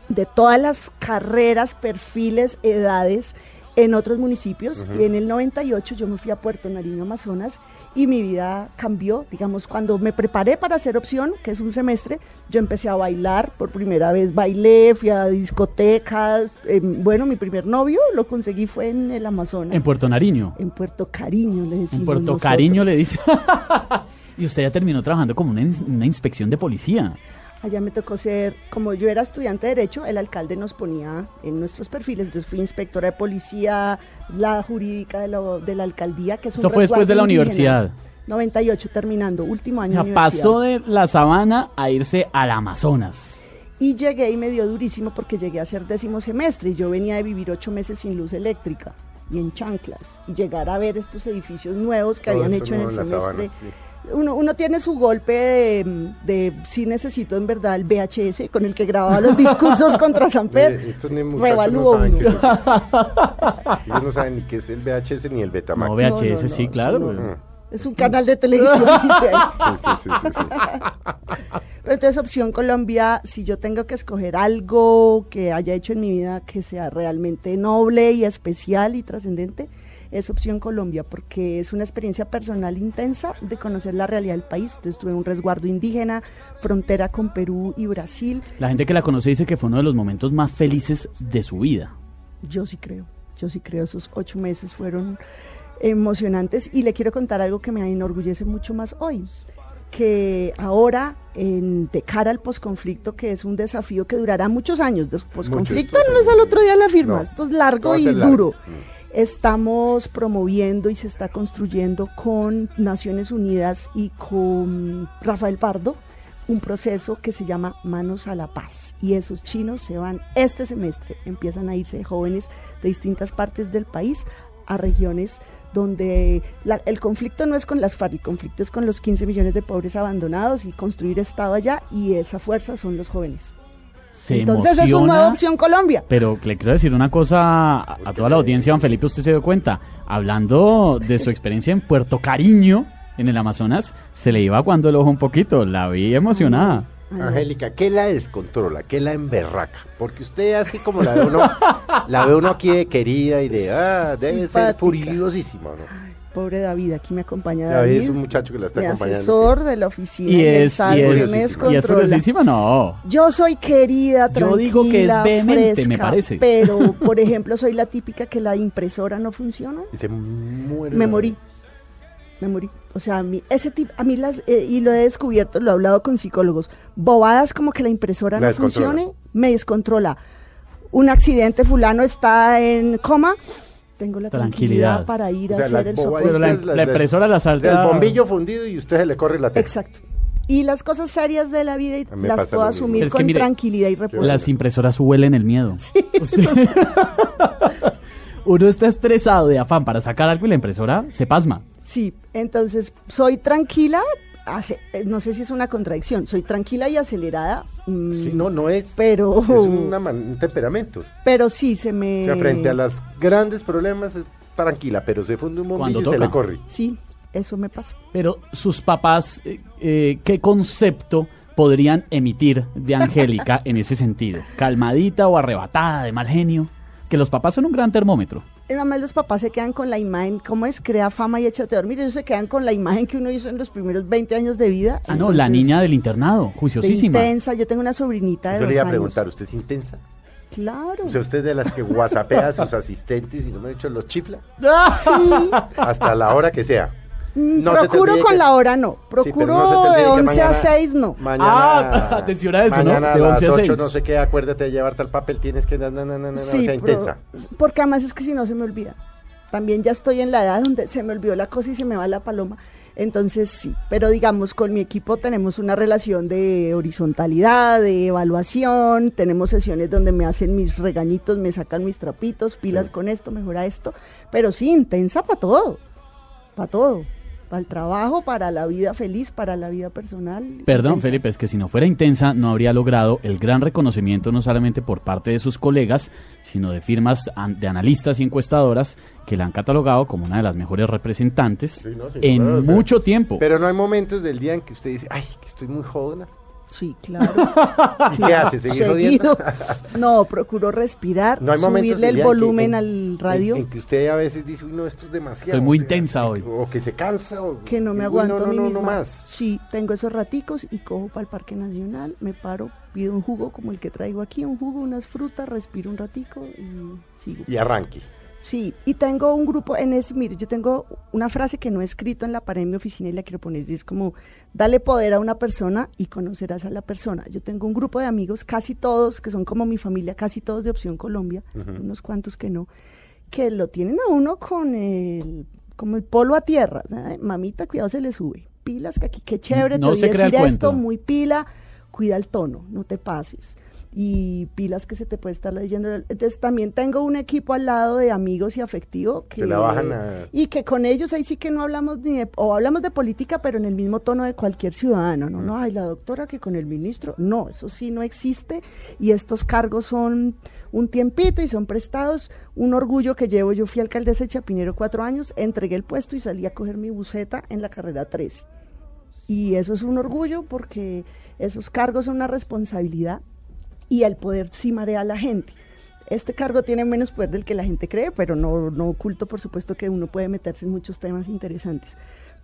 S4: de todas las carreras, perfiles, edades en otros municipios. Y en el 98 yo me fui a Puerto Nariño, Amazonas, y mi vida cambió. Digamos, cuando me preparé para hacer opción, que es un semestre, yo empecé a bailar por primera vez. Bailé, fui a discotecas. eh, bueno, mi primer novio lo conseguí fue en el Amazonas.
S3: En Puerto Nariño.
S4: En Puerto Cariño, le decimos
S3: En Puerto
S4: nosotros.
S3: Cariño le dice. (laughs) y usted ya terminó trabajando como una, una inspección de policía.
S4: Allá me tocó ser, como yo era estudiante de Derecho, el alcalde nos ponía en nuestros perfiles. Entonces fui inspectora de policía, la jurídica de la, de la alcaldía, que es un
S3: Eso fue después de la
S4: indígena.
S3: universidad.
S4: 98, terminando, último
S3: O
S4: año
S3: sea,
S4: de universidad.
S3: pasó de la sabana a irse al Amazonas.
S4: Y llegué y me dio durísimo porque llegué a ser décimo semestre y yo venía de vivir ocho meses sin luz eléctrica y en chanclas. Y llegar a ver estos edificios nuevos que
S2: Todo
S4: habían hecho en el semestre.
S2: sabana, sí.
S4: Uno, uno tiene su golpe de, de sí necesito en verdad el VHS con el que grababa los discursos contra Samper. (laughs)
S2: Estos ni
S4: Revalúo
S2: no saben
S4: uno.
S2: qué es eso. Ellos no saben ni qué es el VHS ni el Betamax.
S3: No, VHS,
S4: no, no,
S3: sí,
S4: no,
S3: claro.
S4: Es un canal de televisión.
S2: sí, sí, sí.
S4: Pero entonces opción Colombia, si yo tengo que escoger algo que haya hecho en mi vida que sea realmente noble y especial y trascendente, es opción Colombia, porque es una experiencia personal intensa de conocer la realidad del país. Entonces tuve un resguardo indígena, frontera con Perú y Brasil.
S3: La gente que la conoce dice que fue uno de los momentos más felices de su vida.
S4: Yo sí creo, yo sí creo, esos ocho meses fueron emocionantes y le quiero contar algo que me enorgullece mucho más hoy, que ahora en, de cara al posconflicto, que es un desafío que durará muchos años, de posconflicto no es al otro día la firma,
S2: No,
S4: esto es largo y
S2: largo.
S4: duro.
S2: Mm.
S4: Estamos promoviendo y se está construyendo con Naciones Unidas y con Rafael Pardo un proceso que se llama Manos a la Paz. Y esos chinos se van este semestre, empiezan a irse jóvenes de distintas partes del país a regiones donde la- el conflicto no es con las FARC, el conflicto es con los 15 millones de pobres abandonados y construir Estado allá y esa fuerza son los jóvenes.
S3: Se
S4: Entonces es una nueva opción Colombia.
S3: Pero le quiero decir una cosa a, a toda la audiencia, Juan Felipe, usted se dio cuenta, hablando de su experiencia en Puerto Cariño, en el Amazonas, se le iba cuando el ojo un poquito, la vi emocionada.
S2: Angélica, ¿qué la descontrola? ¿Qué la emberraca? Porque usted así como la ve uno, (laughs) la ve uno aquí de querida y de, ah, debe ser furiosísima, ¿no?
S4: Pobre David, aquí me acompaña
S2: David
S4: David.
S2: es un muchacho que la está
S4: mi
S2: acompañando.
S4: asesor de la oficina
S3: Y
S4: y, el
S3: es, y es,
S4: me
S3: y es no.
S4: Yo soy querida, tranquila,
S3: Yo digo que es vehemente, me
S4: fresca,
S3: parece.
S4: Pero, (laughs) por ejemplo, soy la típica que la impresora no funciona.
S2: Y se muere.
S4: Me morí. Me morí. O sea, a mí, ese tipo, a mí las, eh, y lo he descubierto, lo he hablado con psicólogos, bobadas como que la impresora
S2: La
S4: no funcione, me descontrola. Un accidente, fulano está en coma, tengo la
S3: Tranquilidad.
S4: tranquilidad, para ir
S2: O sea,
S4: a hacer el soporte.
S3: Pero la, impresora la salta.
S2: El bombillo fundido y usted se le corre la tela.
S4: Exacto. Y las cosas serias de la vida las puedo asumir con
S3: mire,
S4: tranquilidad y reposo.
S3: Las impresoras huelen el miedo. (laughs) Usted- (laughs) Uno está estresado de afán para sacar algo y la impresora se pasma.
S4: Sí, entonces soy tranquila, hace, eh, no sé si es una contradicción, soy tranquila y acelerada. mm,
S2: Sí, no, no es.
S4: Pero,
S2: Es una (laughs) man- un temperamento.
S4: pero sí se me...
S2: O sea, frente a los grandes problemas es tranquila, pero se funde un
S3: Cuando
S2: bombillo y se le corre.
S4: Sí, eso me pasó.
S3: Pero sus papás, eh, eh, ¿qué concepto podrían emitir de Angélica en ese sentido? ¿Calmadita o arrebatada, de mal genio? Que los papás son un gran termómetro.
S4: Nada más los papás se quedan con la imagen, ¿cómo es? Crea fama y échate a dormir. Ellos se quedan con la imagen que uno hizo en los primeros 20 años de vida.
S3: Ah, no, la niña del internado,
S4: de
S3: juiciosísima.
S4: intensa. Yo tengo una sobrinita de
S2: Yo
S4: dos
S2: le iba a
S4: años.
S2: preguntar, ¿usted es intensa?
S4: Claro.
S2: O sea, usted es de las que whatsappea a sus asistentes y no me ha dicho los chifla (laughs)
S4: Sí.
S2: hasta la hora que sea.
S4: Mm,
S2: No
S4: procuro con
S2: que-
S4: la hora no.
S2: Sí,
S4: Procuro
S2: no
S4: de
S2: que
S4: 11 a
S2: mañana-
S4: 6 no.
S2: Mañana,
S3: Ah, atención a eso, ¿no?
S2: Mañana
S3: De
S2: a
S3: 11 a
S2: las 8
S3: 6.
S2: no sé qué, acuérdate de llevar tal papel, tienes que... No, no, no, no, no,
S4: Sí,
S2: sea
S4: pero-
S2: intensa.
S4: porque además es que si no se me olvida. También ya estoy en la edad donde se me olvidó la cosa y se me va la paloma. Entonces sí, pero digamos con mi equipo tenemos una relación de horizontalidad, de evaluación, tenemos sesiones donde me hacen mis regañitos, me sacan mis trapitos, pilas
S2: Sí.
S4: con esto, mejora esto, pero sí, intensa para todo, para todo, para el trabajo, para la vida feliz, para la vida personal.
S3: Perdón,
S4: intensa.
S3: Felipe, es que si no fuera intensa, no habría logrado el gran reconocimiento no solamente por parte de sus colegas, sino de firmas de analistas y encuestadoras que la han catalogado como una de las mejores representantes
S2: Sí, no, sin
S3: en mucho tiempo.
S2: Pero no hay momentos del día en que usted dice, ay, que estoy muy jodona.
S4: Sí, claro.
S2: ¿Y (laughs) qué hace? ¿Seguir?
S4: Seguido. (laughs) No, procuro respirar,
S2: No hay momentos
S4: subirle el
S2: que-
S4: volumen
S2: en-
S4: al radio.
S2: En, en que usted a veces dice, uy, no, esto es demasiado.
S3: Estoy muy
S2: o sea,
S3: intensa hoy.
S2: O que se cansa. O,
S4: que no me aguanto
S2: no,
S4: a mí misma.
S2: no más.
S4: Sí, tengo esos raticos y cojo para el Parque Nacional, me paro, pido un jugo como el que traigo aquí, un jugo, unas frutas, respiro un ratico y sigo.
S2: Y arranque.
S4: Sí, y tengo un grupo en ese, mire, yo tengo una frase que no he escrito en la pared de mi oficina y la quiero poner, y es como, dale poder a una persona y conocerás a la persona. Yo tengo un grupo de amigos, casi todos, que son como mi familia, casi todos de Opción Colombia, unos cuantos que no, que lo tienen a uno con el, como el polo a tierra. Mamita, cuidado, se le sube. Pilas, que aquí, qué chévere,
S3: No
S4: te
S3: crea el
S4: decir esto, muy pila, cuida el tono, no te pases. Y pilas que se te puede estar leyendo. Entonces también tengo un equipo al lado de amigos y afectivo que
S2: Te la bajan a-
S4: y que con ellos ahí sí que no hablamos ni de, o hablamos de política, pero en el mismo tono de cualquier ciudadano, ¿no? No, ay, la doctora que con el ministro, no, eso sí no existe y estos cargos son un tiempito y son prestados, un orgullo que llevo, yo fui alcaldesa de Chapinero cuatro años, entregué el puesto y salí a coger mi buseta en la carrera 13. Y eso es un orgullo porque esos cargos son una responsabilidad y el poder sí marea a la gente. Este cargo tiene menos poder del que la gente cree, pero no, no oculto, por supuesto, que uno puede meterse en muchos temas interesantes.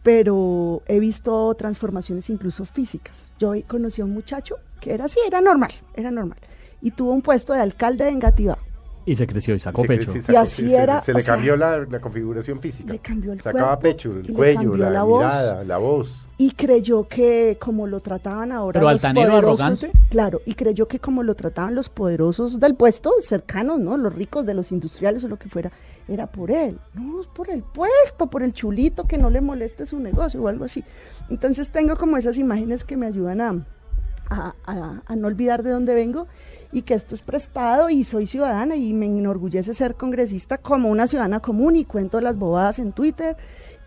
S4: Pero he visto transformaciones incluso físicas. Yo conocí a un muchacho que era así, era normal, era normal. Y tuvo un puesto de alcalde de Engativá.
S3: Y se creció y sacó pecho.
S2: se
S4: Y
S2: sacó-
S4: así
S2: se-
S4: era,
S2: Se, le
S4: sea,
S2: cambió la, la configuración física.
S4: le cambió el
S2: Sacaba
S4: cuerpo
S2: pecho, el cuello, la,
S4: la voz.
S2: mirada, la voz.
S4: y creyó que como lo trataban ahora
S3: ¿Pero
S4: los
S3: altanero,
S4: poderosos,
S3: arrogante?
S4: claro, y creyó que como lo trataban los poderosos del puesto, cercanos, ¿no? Los ricos de los industriales o lo que fuera, era por él, no, es por el puesto, por el chulito que no le moleste su negocio o algo así. Entonces tengo como esas imágenes que me ayudan a, a, a- a no olvidar de dónde vengo y que esto es prestado y soy ciudadana y me enorgullece ser congresista como una ciudadana común y cuento las bobadas en Twitter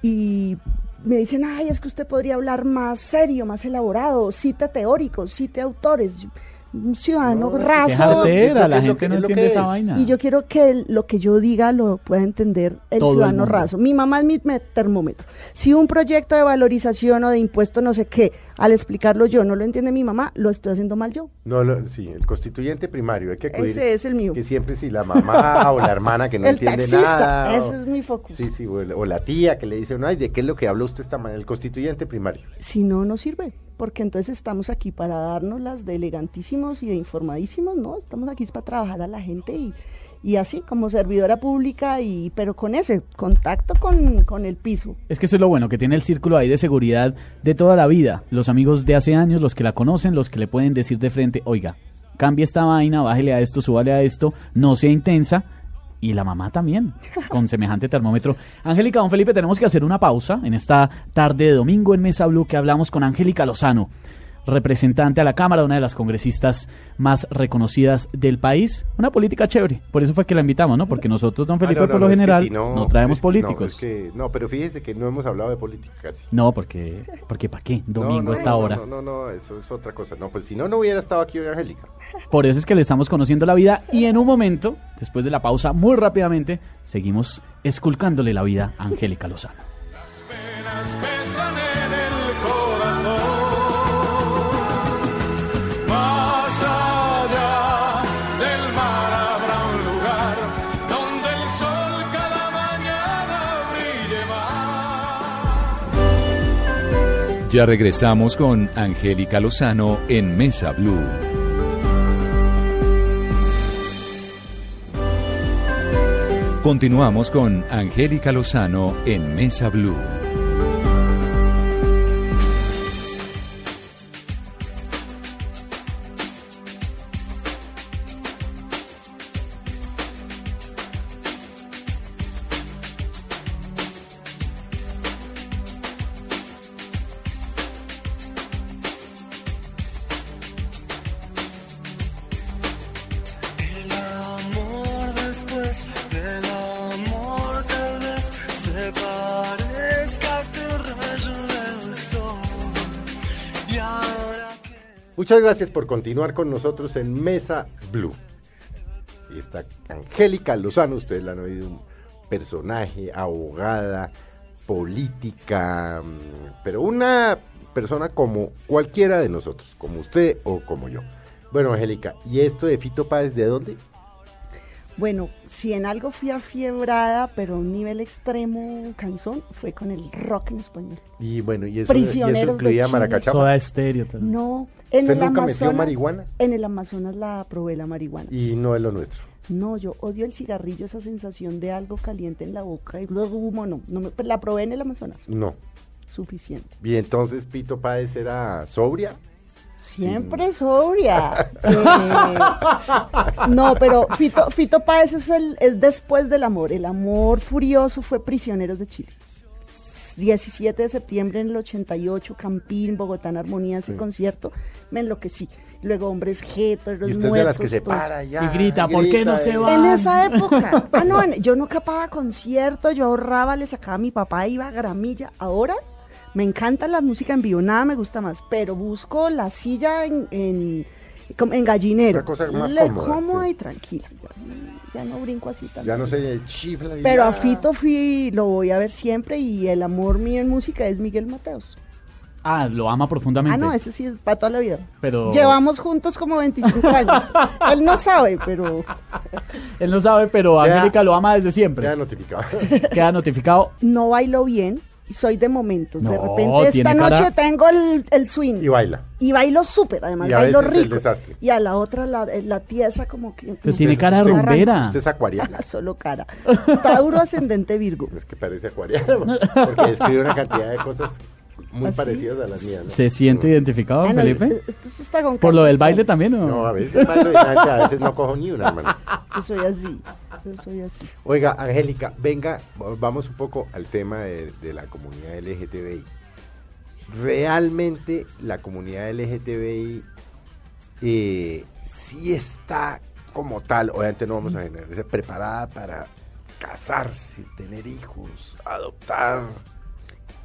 S4: y me dicen, ay, es que usted podría hablar más serio, más elaborado, cite teóricos, cite autores, Yo- un ciudadano
S2: No,
S4: raso.
S2: Es
S3: la
S2: es
S3: gente no
S2: es lo
S3: entiende esa
S2: es.
S3: vaina.
S4: Y yo quiero que lo que yo diga lo pueda entender el
S3: Todo
S4: ciudadano raso. Mi mamá es mi me- termómetro. Si un proyecto de valorización o de impuesto no sé qué, al explicarlo yo no lo entiende mi mamá, lo estoy haciendo mal yo.
S2: No, lo- sí, el constituyente primario, hay que acudir.
S4: Ese es el mío.
S2: Que siempre si la mamá o la hermana que no (laughs)
S4: el
S2: entiende
S4: taxista,
S2: nada. o-
S4: ese es mi focus.
S2: Sí, sí, o, la tía que le dice, no, ay, ¿de qué es lo que habla usted esta mañana? El constituyente primario.
S4: Si no, no sirve. Porque entonces estamos aquí para darnos las de elegantísimos y de informadísimos, ¿no? Estamos aquí es para trabajar a la gente y, y así, como servidora pública, y pero con ese contacto con, con el piso.
S3: Es que eso es lo bueno, que tiene el círculo ahí de seguridad de toda la vida. Los amigos de hace años, los que la conocen, los que le pueden decir de frente, oiga, cambie esta vaina, bájele a esto, súbale a esto, no sea intensa. Y la mamá también, con semejante termómetro. Angélica, don Felipe, tenemos que hacer una pausa en esta tarde de domingo en Mesa Blue que hablamos con Angélica Lozano. Representante a la Cámara, una de las congresistas más reconocidas del país. Una política chévere. Por eso fue que la invitamos, ¿no? Porque nosotros, don
S2: Ah,
S3: Felipe,
S2: no, no,
S3: por lo
S2: no, es que
S3: general,
S2: si
S3: no, traemos
S2: es
S3: políticos.
S2: No, es que- no, pero fíjese que no hemos hablado de política casi.
S3: No, porque, porque ¿para qué? Domingo
S2: no, no,
S3: a esta
S2: no,
S3: hora.
S2: No, no, no, eso es otra cosa. No, pues si no, no hubiera estado aquí hoy Angélica.
S3: Por eso es que le estamos conociendo la vida y en un momento, después de la pausa, muy rápidamente, seguimos esculcándole la vida a Angélica Lozano.
S5: penas pesan
S1: Ya regresamos con Angélica Lozano en Mesa Blue. Continuamos con Angélica Lozano en Mesa Blue.
S2: Muchas gracias por continuar con nosotros en Mesa Blue. Y está Angélica Lozano, ustedes la han oído, un personaje, abogada, política, mm, pero una persona como cualquiera de nosotros, como usted o como yo. Bueno, Angélica, ¿y esto de Fito Páez de dónde?
S4: Bueno, si en algo fui afiebrada, pero a un nivel extremo cansón, fue con el rock en español.
S2: Y bueno, ¿y eso, y eso
S4: Prisioneros de
S2: incluía
S4: Chile.
S2: Maracachapa?
S3: Soda estéreo. tal.
S4: No, en
S2: ¿Usted
S4: el
S2: nunca metió
S4: Amazonas.
S2: marihuana?
S4: En el Amazonas la probé la marihuana.
S2: Y no es lo nuestro.
S4: No, yo odio el cigarrillo, esa sensación de algo caliente en la boca y luego humo, no. no me- pues la probé en el Amazonas,
S2: No.
S4: suficiente.
S2: Y entonces Pito Páez era sobria.
S4: Siempre sobria. (laughs) Eh, no, pero Fito, Fito Páez es, el, es después del amor. El amor furioso fue Prisioneros de Chile. 17 de septiembre en el 88, Campín, Bogotá en Armonía, ese concierto, me enloquecí. Luego Hombres G, todos los
S2: Y usted es
S4: muertos.
S2: de las que se para ya.
S3: Y grita, ¿por qué no se va?
S4: En esa época. Ah, no, yo no capaba conciertos, yo ahorraba, le sacaba a mi papá, iba a gramilla. Ahora me encanta la música en vivo, nada me gusta más, pero busco la silla en, en, como en gallinero.
S2: Una cosa más
S4: Le-
S2: cómoda,
S4: cómoda
S2: sí.
S4: y tranquila. Ya, ya no brinco así tanto.
S2: Ya no se chifla. y
S4: Pero
S2: ya.
S4: a Fito fui, lo voy a ver siempre y el amor mío en música es Miguel Mateos.
S3: Ah, lo ama profundamente.
S4: Ah, no, ese sí es para toda la vida.
S3: Pero-
S4: Llevamos juntos como 25 (laughs) años. Él no sabe, pero
S3: Él no sabe, pero
S2: Ya.
S3: Angélica lo ama desde siempre.
S2: Ya notificado.
S3: Queda notificado.
S4: no bailo bien y soy de momentos. de repente esta noche tengo el, el swing
S2: y
S4: y,
S2: baila.
S4: bailo súper, además
S2: Y a
S4: bailo
S2: veces el
S4: rico.
S2: desastre.
S4: Y a la otra la, la tiesa como que...
S3: Pero tiene cara
S2: usted-
S3: rumbera.
S2: Usted es acuariana. (laughs)
S4: Solo cara. Tauro ascendente Virgo.
S2: Es que parece acuariana. (laughs) Porque describe una cantidad de cosas muy
S4: ¿Ah, sí?
S2: parecidas a las mías. ¿no?
S3: ¿Se siente
S2: No.
S3: identificado,
S4: Ah, no,
S3: Felipe?
S4: esto está con
S3: ¿Por lo del baile también o
S2: No, a veces bailo y a veces no cojo ni una, hermano. (laughs)
S4: Yo soy así. Yo soy así.
S2: Oiga, Angélica, venga, vamos un poco al tema de, de la comunidad LGTBI. Realmente la comunidad LGTBI eh, sí está como tal, obviamente no vamos a generar, preparada para casarse, tener hijos, adoptar.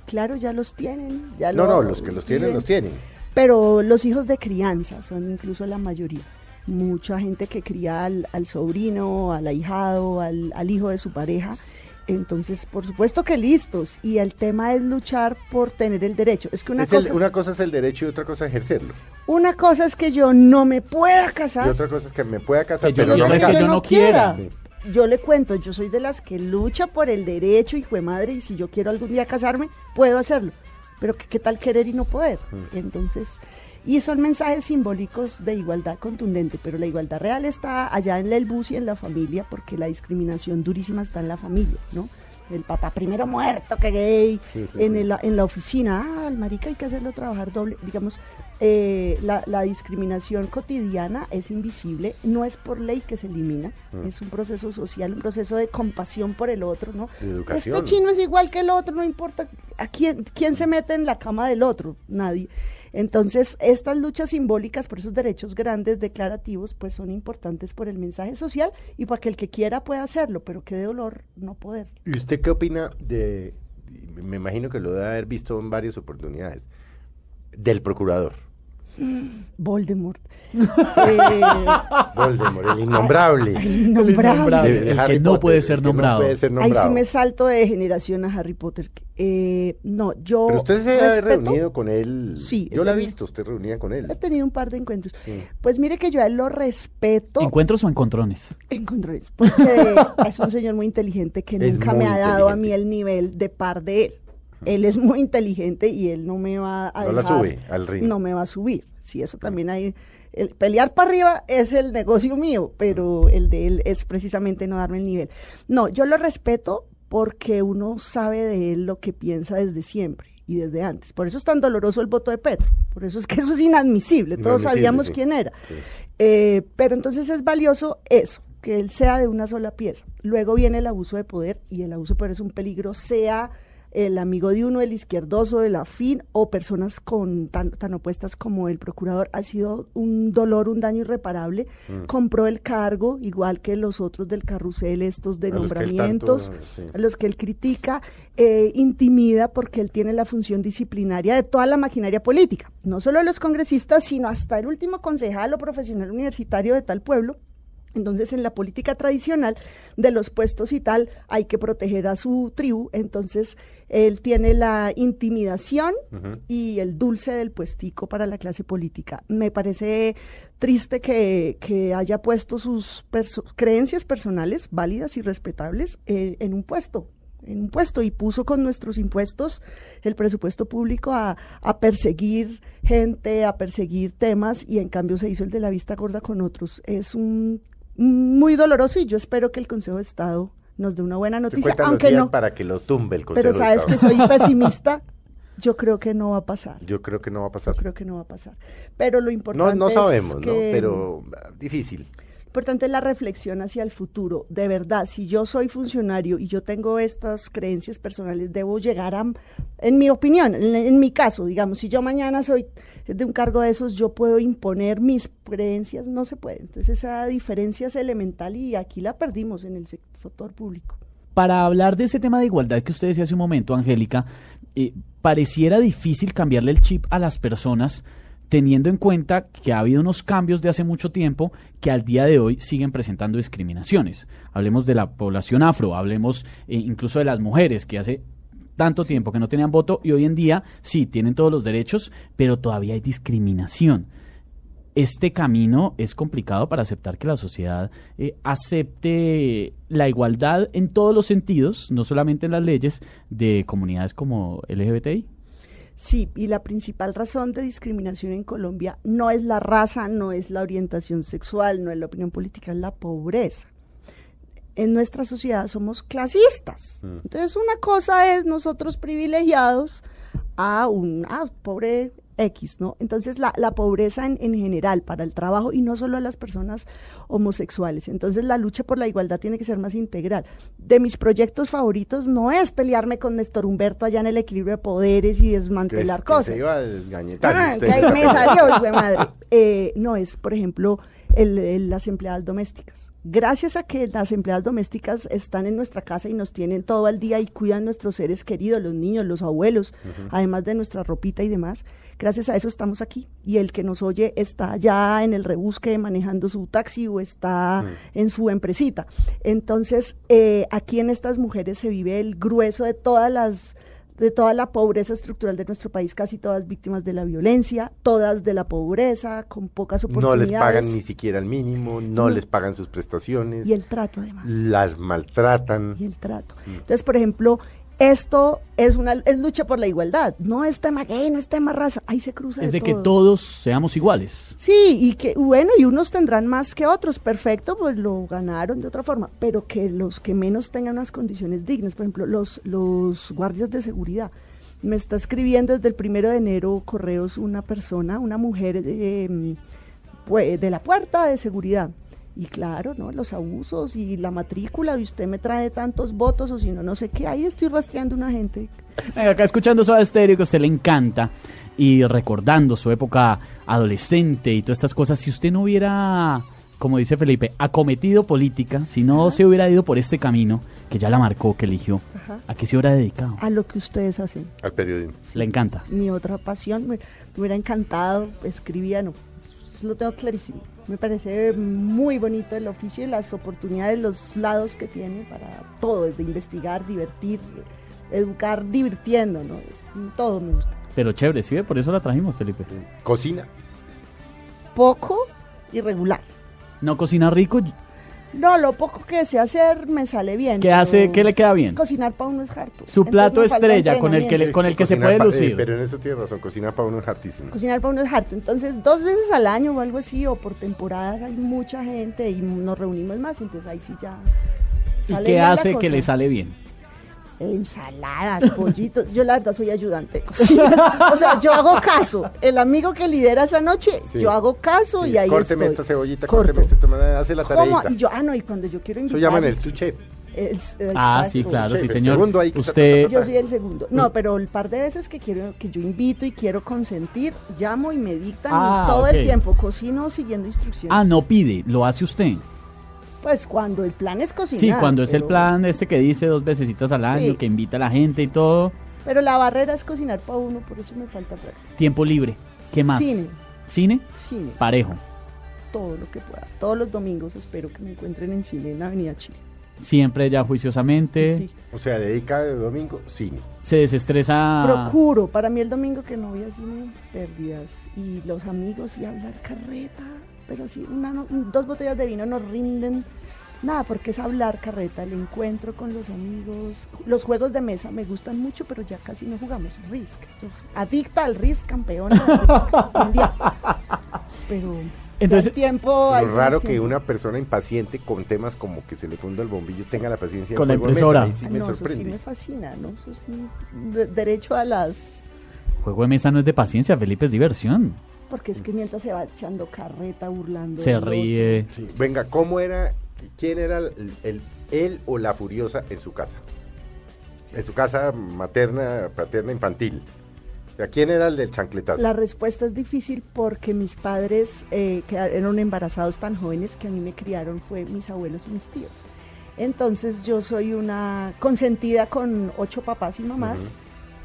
S4: Claro, ya los tienen. Ya
S2: No,
S4: lo
S2: no, los que los tienen, los tienen.
S4: Pero los hijos de crianza son incluso la mayoría. Mucha gente que cría al, al sobrino, al ahijado, al, al hijo de su pareja. Entonces, por supuesto que listos. Y el tema es luchar por tener el derecho. Es que una,
S2: Es el-
S4: cosa,
S2: una cosa es el derecho y otra cosa es ejercerlo.
S4: una cosa es que yo no me pueda
S2: Y
S4: casar.
S2: otra cosa es que me pueda casar,
S3: yo-
S2: pero
S3: y
S2: no
S3: es que yo no quiera.
S2: Sí.
S4: Yo le cuento, yo soy de las que lucha por el derecho, hijo de madre, y si yo quiero algún día casarme, puedo hacerlo. Pero ¿qué, qué tal querer y no poder?
S2: Mm.
S4: Entonces, y son mensajes simbólicos de igualdad contundente, pero la igualdad real está allá en el bus y en la familia, porque la discriminación durísima está en la familia, ¿no? El papá primero muerto que gay,
S2: Sí, sí,
S4: en,
S2: sí.
S4: el- en la oficina, ah, el marica hay que hacerlo trabajar doble, digamos, eh, la, la discriminación cotidiana es invisible, no es por ley que se elimina,
S2: Mm.
S4: es un proceso social, un proceso de compasión por el otro, ¿no? Este chino es igual que el otro, no importa a quién, quién se mete en la cama del otro, nadie. Entonces, estas luchas simbólicas por esos derechos grandes, declarativos, pues son importantes por el mensaje social y para que el que quiera pueda hacerlo, pero qué dolor no poder.
S2: ¿Y usted qué opina de, me imagino que lo debe haber visto en varias oportunidades, del procurador?
S4: Voldemort. Eh,
S2: Voldemort, el innombrable.
S4: el innombrable.
S2: De- de
S3: El que no
S2: Potter,
S3: puede
S2: el
S3: ser
S2: que no
S3: nombrado.
S2: puede ser
S4: Ahí
S2: nombrado.
S4: sí me salto de generación a Harry Potter. Eh, no, yo.
S2: Pero usted se ha reunido con él.
S4: Sí,
S2: Yo la he visto, usted reunida con él.
S4: He tenido un par de encuentros.
S2: Sí.
S4: Pues mire que yo a él lo respeto.
S3: ¿Encuentros o encontrones?
S4: Encontrones, porque (laughs) es un señor muy inteligente que
S2: Es
S4: nunca me ha dado a mí el nivel de par de él. Él es muy inteligente y él no me va a
S2: No la sube al ring.
S4: No me va a subir. Sí, eso también hay. El pelear para arriba es el negocio mío, pero el de él es precisamente no darme el nivel. No, yo lo respeto porque uno sabe de él lo que piensa desde siempre y desde antes. Por eso es tan doloroso el voto de Petro. Por eso es que eso es inadmisible. Todos sabíamos
S2: sí.
S4: quién era.
S2: Sí.
S4: Eh, pero entonces es valioso eso, que él sea de una sola pieza. Luego viene el abuso de poder y el abuso de poder es un peligro, sea el amigo de uno, el izquierdoso, el afín o personas con tan, tan opuestas como el procurador. Ha sido un dolor, un daño irreparable.
S2: Mm.
S4: Compró el cargo, igual que los otros del carrusel, estos de
S2: A los que él
S4: nombramientos,
S2: tanto, sí.
S4: a los que él critica, eh, intimida porque él tiene la función disciplinaria de toda la maquinaria política, no solo de los congresistas, sino hasta el último concejal o profesional universitario de tal pueblo. Entonces, en la política tradicional de los puestos y tal, hay que proteger a su tribu. Entonces, él tiene la intimidación y el dulce del puestico para la clase política. Me parece triste que, que haya puesto sus perso- creencias personales, válidas y respetables, eh, en un puesto en un puesto y puso con nuestros impuestos el presupuesto público a, a perseguir gente, a perseguir temas y en cambio se hizo el de la vista gorda con otros. Es un muy doloroso y yo espero que el Consejo de Estado nos dé una buena noticia, aunque no.
S2: para que lo tumbe el Consejo
S4: Pero
S2: de
S4: sabes que soy pesimista, (laughs) yo creo que no va a pasar.
S2: Yo creo que no va a
S4: Yo
S2: pasar.
S4: creo que no va a pasar. Pero lo
S2: No,
S4: importante
S2: no
S4: es
S2: sabemos, ¿no?
S4: que-
S2: Pero ah, difícil.
S4: Importante la reflexión hacia el futuro. De verdad, si yo soy funcionario y yo tengo estas creencias personales, debo llegar a, en mi opinión, en, en mi caso, digamos, si yo mañana soy de un cargo de esos, yo puedo imponer mis creencias, no se puede. Entonces esa diferencia es elemental y aquí la perdimos en el sector público.
S3: Para hablar de ese tema de igualdad que usted decía hace un momento, Angélica, eh, pareciera difícil cambiarle el chip a las personas teniendo en cuenta que ha habido unos cambios de hace mucho tiempo que al día de hoy siguen presentando discriminaciones. Hablemos de la población afro, hablemos eh, incluso de las mujeres que hace tanto tiempo que no tenían voto y hoy en día sí tienen todos los derechos, pero todavía hay discriminación este camino es complicado para aceptar que la sociedad eh, acepte la igualdad en todos los sentidos, no solamente en las leyes de comunidades como LGBTI.
S4: Sí, y la principal razón de discriminación en Colombia no es la raza, no es la orientación sexual, no es la opinión política, es la pobreza. En nuestra sociedad somos clasistas.
S2: Mm.
S4: Entonces, una cosa es nosotros privilegiados a un ah, pobre X, ¿no? Entonces, la, la pobreza en, en general para el trabajo y no solo a las personas homosexuales. Entonces, la lucha por la igualdad tiene que ser más integral. De mis proyectos favoritos no es pelearme con Néstor Humberto allá en el equilibrio de poderes y
S2: Que,
S4: desmantelar
S2: que
S4: cosas.
S2: se iba a.
S4: Ah, que ahí me salió, (laughs) hijo de madre. Eh, no, es, por ejemplo, el- el- las empleadas domésticas. Gracias a que las empleadas domésticas están en nuestra casa y nos tienen todo el día y cuidan nuestros seres queridos, los niños, los abuelos, además de nuestra ropita y demás, gracias a eso estamos aquí. Y el que nos oye está ya en el rebusque manejando su taxi o está en su empresita. Entonces, eh, aquí en estas mujeres se vive el grueso de todas las de toda la pobreza estructural de nuestro país, casi todas víctimas de la violencia, todas de la pobreza, con pocas
S2: No
S4: oportunidades.
S2: les pagan ni siquiera el mínimo, no,
S4: No.
S2: les pagan sus prestaciones,
S4: Y el trato, además.
S2: las maltratan.
S4: Y el trato. Entonces, por ejemplo, esto es una es lucha por la igualdad. No es tema gay, no es tema raza. Ahí se cruza
S3: Es
S4: de
S3: de que
S4: todo.
S3: todos seamos iguales.
S4: Sí, y que, bueno, y unos tendrán más que otros, perfecto, pues lo ganaron de otra forma, pero que los que menos tengan unas condiciones dignas, por ejemplo, los, los guardias de seguridad. Me está escribiendo desde el primero de enero correos una persona, una mujer eh, pues, de la puerta de seguridad. Y claro, ¿no? Los abusos y la matrícula, y usted me trae tantos votos, o si no, no sé qué, ahí estoy rastreando una gente.
S3: Venga, acá escuchando Soda Stereo, que a usted le encanta. y recordando su época adolescente y todas estas cosas, si usted no hubiera, como dice Felipe, acometido política, si no se hubiera ido por este camino que ya la marcó, que eligió,
S4: Ajá.
S3: ¿a qué se hubiera dedicado?
S4: A lo que ustedes hacen.
S2: Al periodismo.
S3: Le encanta.
S4: Mi otra pasión, me, me hubiera encantado, escribía, no, lo tengo clarísimo. Me parece muy bonito el oficio y las oportunidades, los lados que tiene para todo, desde investigar, divertir, educar, divirtiendo, ¿no? Todo me gusta.
S3: Pero chévere, sí, por eso la trajimos, Felipe.
S2: Cocina.
S4: Poco y regular.
S3: No cocina rico,
S4: No, lo poco que sé hacer me sale bien.
S3: ¿qué hace, qué le queda bien?
S4: Cocinar para uno es harto.
S3: Su
S4: Entonces
S3: plato estrella con el que le- con el que se
S2: Cocinar
S3: puede
S2: pa- eh,
S3: lucir.
S2: pero en eso tiene razón, cocina para uno es hartísimo.
S4: Cocinar para uno es harto. Entonces, dos veces al año o algo así, o por temporadas hay mucha gente y nos reunimos más. Entonces, ahí sí ya.
S3: ¿Y
S4: sale
S3: qué
S4: bien la
S3: hace que
S4: cosa.
S3: le sale bien?
S4: Ensaladas, pollitos. Yo, la verdad, soy ayudante (laughs) de cocina. o sea, yo hago caso. El amigo que lidera esa noche,
S2: Sí.
S4: yo hago caso
S2: Sí,
S4: y ahí
S2: córteme
S4: estoy.
S2: esta cebollita,
S4: Corto.
S2: córteme este tomate, hace la
S4: ¿Cómo?
S2: tarea.
S4: Y yo, ah, no, y cuando yo quiero
S2: Eso
S4: invitar.
S2: llaman el su chef.
S4: el-
S3: Ah,
S4: exacto.
S3: sí, claro, sí,
S2: el
S3: señor.
S2: segundo ahí que ta,
S3: Usted,
S2: ta, ta,
S4: Yo soy el segundo. No, pero el par de veces que quiero, que yo invito y quiero consentir, llamo y me dictan
S3: Ah,
S4: y todo
S3: ok.
S4: el tiempo cocino siguiendo instrucciones.
S3: ah, no pide, lo hace usted.
S4: Pues cuando el plan es cocinar.
S3: Sí, cuando es el plan este que dice dos vecesitas al año,
S4: Sí.
S3: que invita a la gente y todo.
S4: Pero la barrera es cocinar para uno, por eso me falta práctica.
S3: Tiempo libre. ¿Qué más?
S4: Cine,
S3: ¿Cine?
S4: cine,
S3: Parejo.
S4: todo lo que pueda. Todos los domingos espero que me encuentren en cine en Avenida Chile.
S3: Siempre ya juiciosamente.
S4: Sí.
S2: O sea, dedica de domingo, cine.
S3: Se desestresa.
S4: Procuro, para mí el domingo que no voy a cine, pérdidas. Y los amigos y hablar carreta. Pero sí, una no- dos botellas de vino nos rinden nada, porque es hablar carreta, el encuentro con los amigos. Los juegos de mesa me gustan mucho, pero ya casi no jugamos. Risk. Adicta al Risk, campeona del Risk (laughs) mundial. Pero
S3: Entonces-
S4: el tiempo. hay
S2: Lo raro que una persona impaciente con temas como que se le funda el bombillo tenga la paciencia de
S3: Con la
S2: de mesa.
S3: impresora.
S2: Ahí sí
S4: Ah,
S2: me
S4: no, eso sí
S2: sorprende.
S4: me fascina, ¿no? Eso sí, de- derecho a las
S3: Juego de mesa no es de paciencia, Felipe, es diversión.
S4: Porque es que mientras se va echando carreta, burlando.
S3: Se ríe.
S2: Sí. Venga, ¿cómo era, quién era el, el- él o la furiosa en su casa? En su casa materna, paterna, infantil. Sea, ¿quién era el del chancletazo?
S4: La respuesta es difícil porque mis padres eh, que eran embarazados tan jóvenes que a mí me criaron fue mis abuelos y mis tíos. Entonces yo soy una consentida con ocho papás y mamás,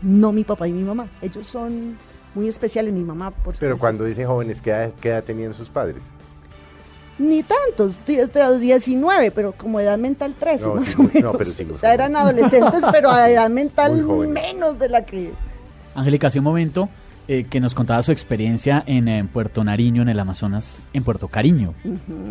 S4: no mi papá y mi mamá. Ellos son muy especiales, mi mamá por
S2: Pero
S4: supuesto.
S2: cuando dicen jóvenes, ¿qué edad, qué edad tenían sus padres?
S4: Ni tantos, di- de los 19, pero como edad mental 13
S2: No,
S4: más
S2: sí,
S4: o
S2: no,
S4: menos.
S2: pero sí,
S4: o sea, eran adolescentes, pero a (laughs) edad mental menos de la que...
S3: Angélica, hace un momento eh, que nos contaba su experiencia en, eh, Puerto Nariño, en el Amazonas, en Puerto Cariño,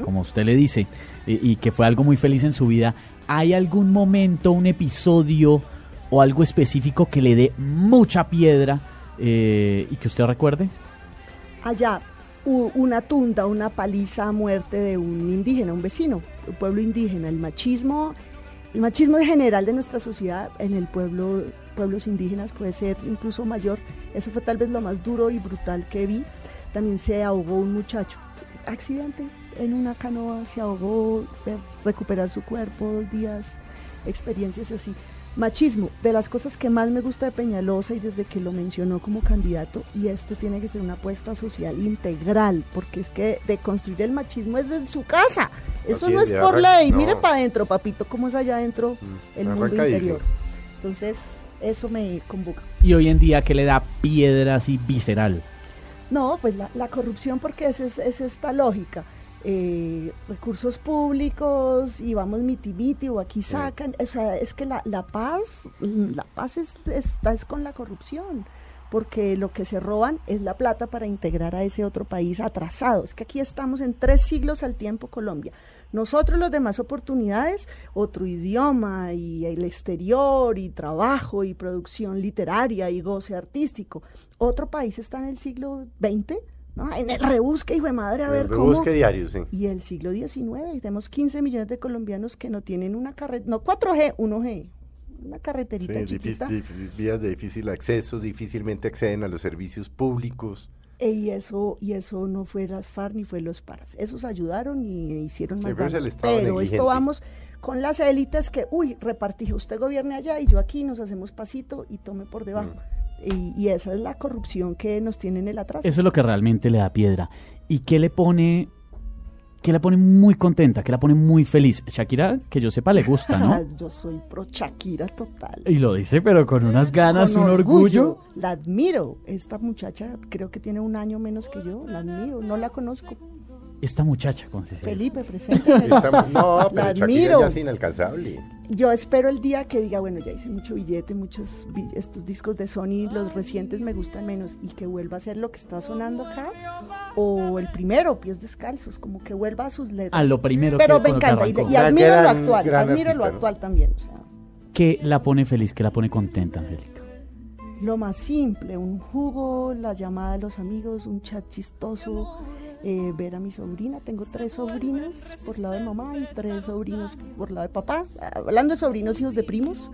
S3: como usted le dice, y, y que fue algo muy feliz en su vida. ¿Hay algún momento, un episodio o algo específico que le dé mucha piedra eh, y que usted recuerde?
S4: allá una tunda, una paliza a muerte de un indígena, un vecino, un pueblo indígena. El machismo, el machismo en general de nuestra sociedad en el pueblo, pueblos indígenas puede ser incluso mayor. Eso fue tal vez lo más duro y brutal que vi. También se ahogó un muchacho, accidente en una canoa, se ahogó, recuperar su cuerpo dos días, experiencias así. Machismo, de las cosas que más me gusta de Peñalosa y desde que lo mencionó como candidato, y esto tiene que ser una apuesta social integral, porque es que de construir el machismo es en su casa. Eso
S2: Así
S4: no
S2: es,
S4: por ley.
S2: no.
S4: Mire para adentro, papito, cómo es allá adentro
S2: Mm,
S4: el mundo interior. Entonces, eso me convoca.
S3: Y hoy en día, ¿qué le da piedra así visceral?
S4: No, pues la, la corrupción, porque es, es, es esta lógica. Eh, recursos públicos y vamos miti miti o aquí sacan. O sea, es que la, la paz, mm, la paz es, está es con la corrupción, porque lo que se roban es la plata para integrar a ese otro país atrasado. Es que aquí estamos en tres siglos al tiempo Colombia. Nosotros los demás oportunidades, otro idioma y el exterior y trabajo y producción literaria y goce artístico. Otro país está en el siglo XX, ¿no? en el rebusque, hijo de madre, a
S2: El
S4: ver cómo...
S2: rebusque diario, sí.
S4: Y el siglo XIX, y tenemos 15 millones de colombianos que no tienen una carretera, no 4G, 1G, una carreterita
S2: Sí,
S4: chiquita.
S2: difícil- vías de difícil acceso, difícilmente acceden a los servicios públicos.
S4: E- Y eso, y eso no fue las FARC ni fue los paras. Esos ayudaron y hicieron más
S2: pero es
S4: daño.
S2: el Estado
S4: Pero
S2: negligente.
S4: esto vamos con las élites que, uy, repartí, usted gobierne allá y yo aquí nos hacemos pasito y tome por debajo.
S2: Mm.
S4: Y, y esa es la corrupción que nos tiene en el atraso.
S3: Eso es lo que realmente le da piedra. ¿Y qué le pone, qué le pone muy contenta, qué la pone muy feliz? Shakira, que yo sepa, le gusta, ¿no? (laughs)
S4: Yo soy pro Shakira total.
S3: Y lo dice, pero con unas ganas,
S4: Con
S3: un orgullo.
S4: La admiro. Esta muchacha creo que tiene un año menos que yo. La admiro. No la conozco.
S3: Esta muchacha, ¿cómo se llama?
S4: Felipe.
S2: Estamos- no, pero
S4: La
S2: Shakira
S4: admiro.
S2: ya es inalcanzable.
S4: Yo espero el día que diga, bueno, ya hice mucho billete, muchos estos discos de Sony, los recientes me gustan menos y que vuelva a ser lo que está sonando acá o el primero, pies descalzos, como que vuelva a sus letras.
S3: A lo primero
S4: Pero
S3: que,
S4: me
S3: con que
S4: encanta y, admiro
S2: Gran-
S4: lo actual, admiro
S2: artista,
S4: lo
S2: ¿no?
S4: actual también. o sea,
S3: ¿Qué la pone feliz, qué la pone contenta, Angélica?
S4: lo más simple, un jugo, la llamada de los amigos, un chat chistoso, eh, ver a mi sobrina. Tengo tres sobrinas por lado de mamá y tres sobrinos por lado de papá. Hablando de sobrinos, hijos de primos,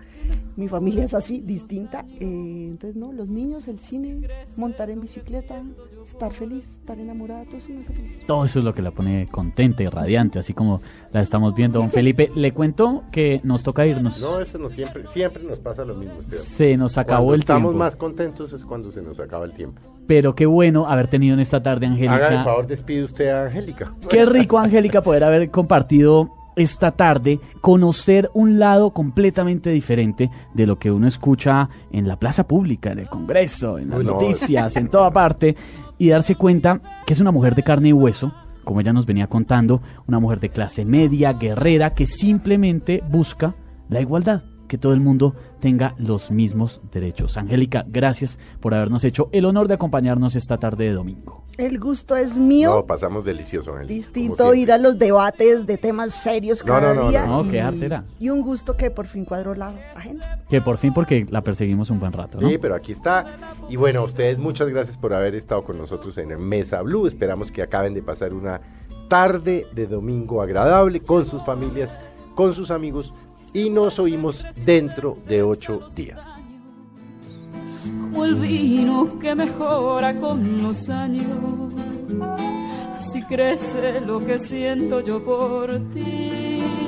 S4: mi familia es así, distinta. Eh, entonces, no, los niños, el cine, montar en bicicleta, estar feliz, estar enamorada, todo eso me hace feliz.
S3: Todo eso es lo que la pone contenta y radiante, así como la estamos viendo. Don Felipe, le cuento que nos toca irnos.
S2: No, eso no siempre, siempre nos pasa lo mismo.
S3: Se nos acabó
S2: Cuando
S3: el
S2: estamos
S3: tiempo.
S2: más contentos es cuando se nos acaba el tiempo.
S3: Pero qué bueno haber tenido en esta tarde,
S2: Haga el
S3: Angélica.
S2: favor, despide usted a Angélica.
S3: Qué rico, Angélica, poder haber compartido esta tarde, conocer un lado completamente diferente de lo que uno escucha en la plaza pública, en el Congreso, en las
S2: Uy, no.
S3: noticias, en toda parte, y darse cuenta que es una mujer de carne y hueso, como ella nos venía contando, una mujer de clase media, guerrera, que simplemente busca la igualdad, que todo el mundo tenga los mismos derechos. Angélica, gracias por habernos hecho el honor de acompañarnos esta tarde de domingo.
S4: El gusto es mío.
S2: No, pasamos delicioso, como
S4: Distinto ir a los debates de temas serios
S2: No,
S4: cada
S2: no, no,
S4: día.
S3: no. No,
S4: y,
S3: qué artera.
S4: y un gusto que por fin cuadró la agenda.
S3: Que por fin, porque la perseguimos un buen rato, ¿no?
S2: Sí, pero aquí está. Y bueno, a ustedes muchas gracias por haber estado con nosotros en Mesa Blue. Esperamos que acaben de pasar una tarde de domingo agradable con sus familias, con sus amigos y nos oímos dentro de ocho días.
S6: Como el vino que mejora con los años. Así crece lo que siento yo por ti.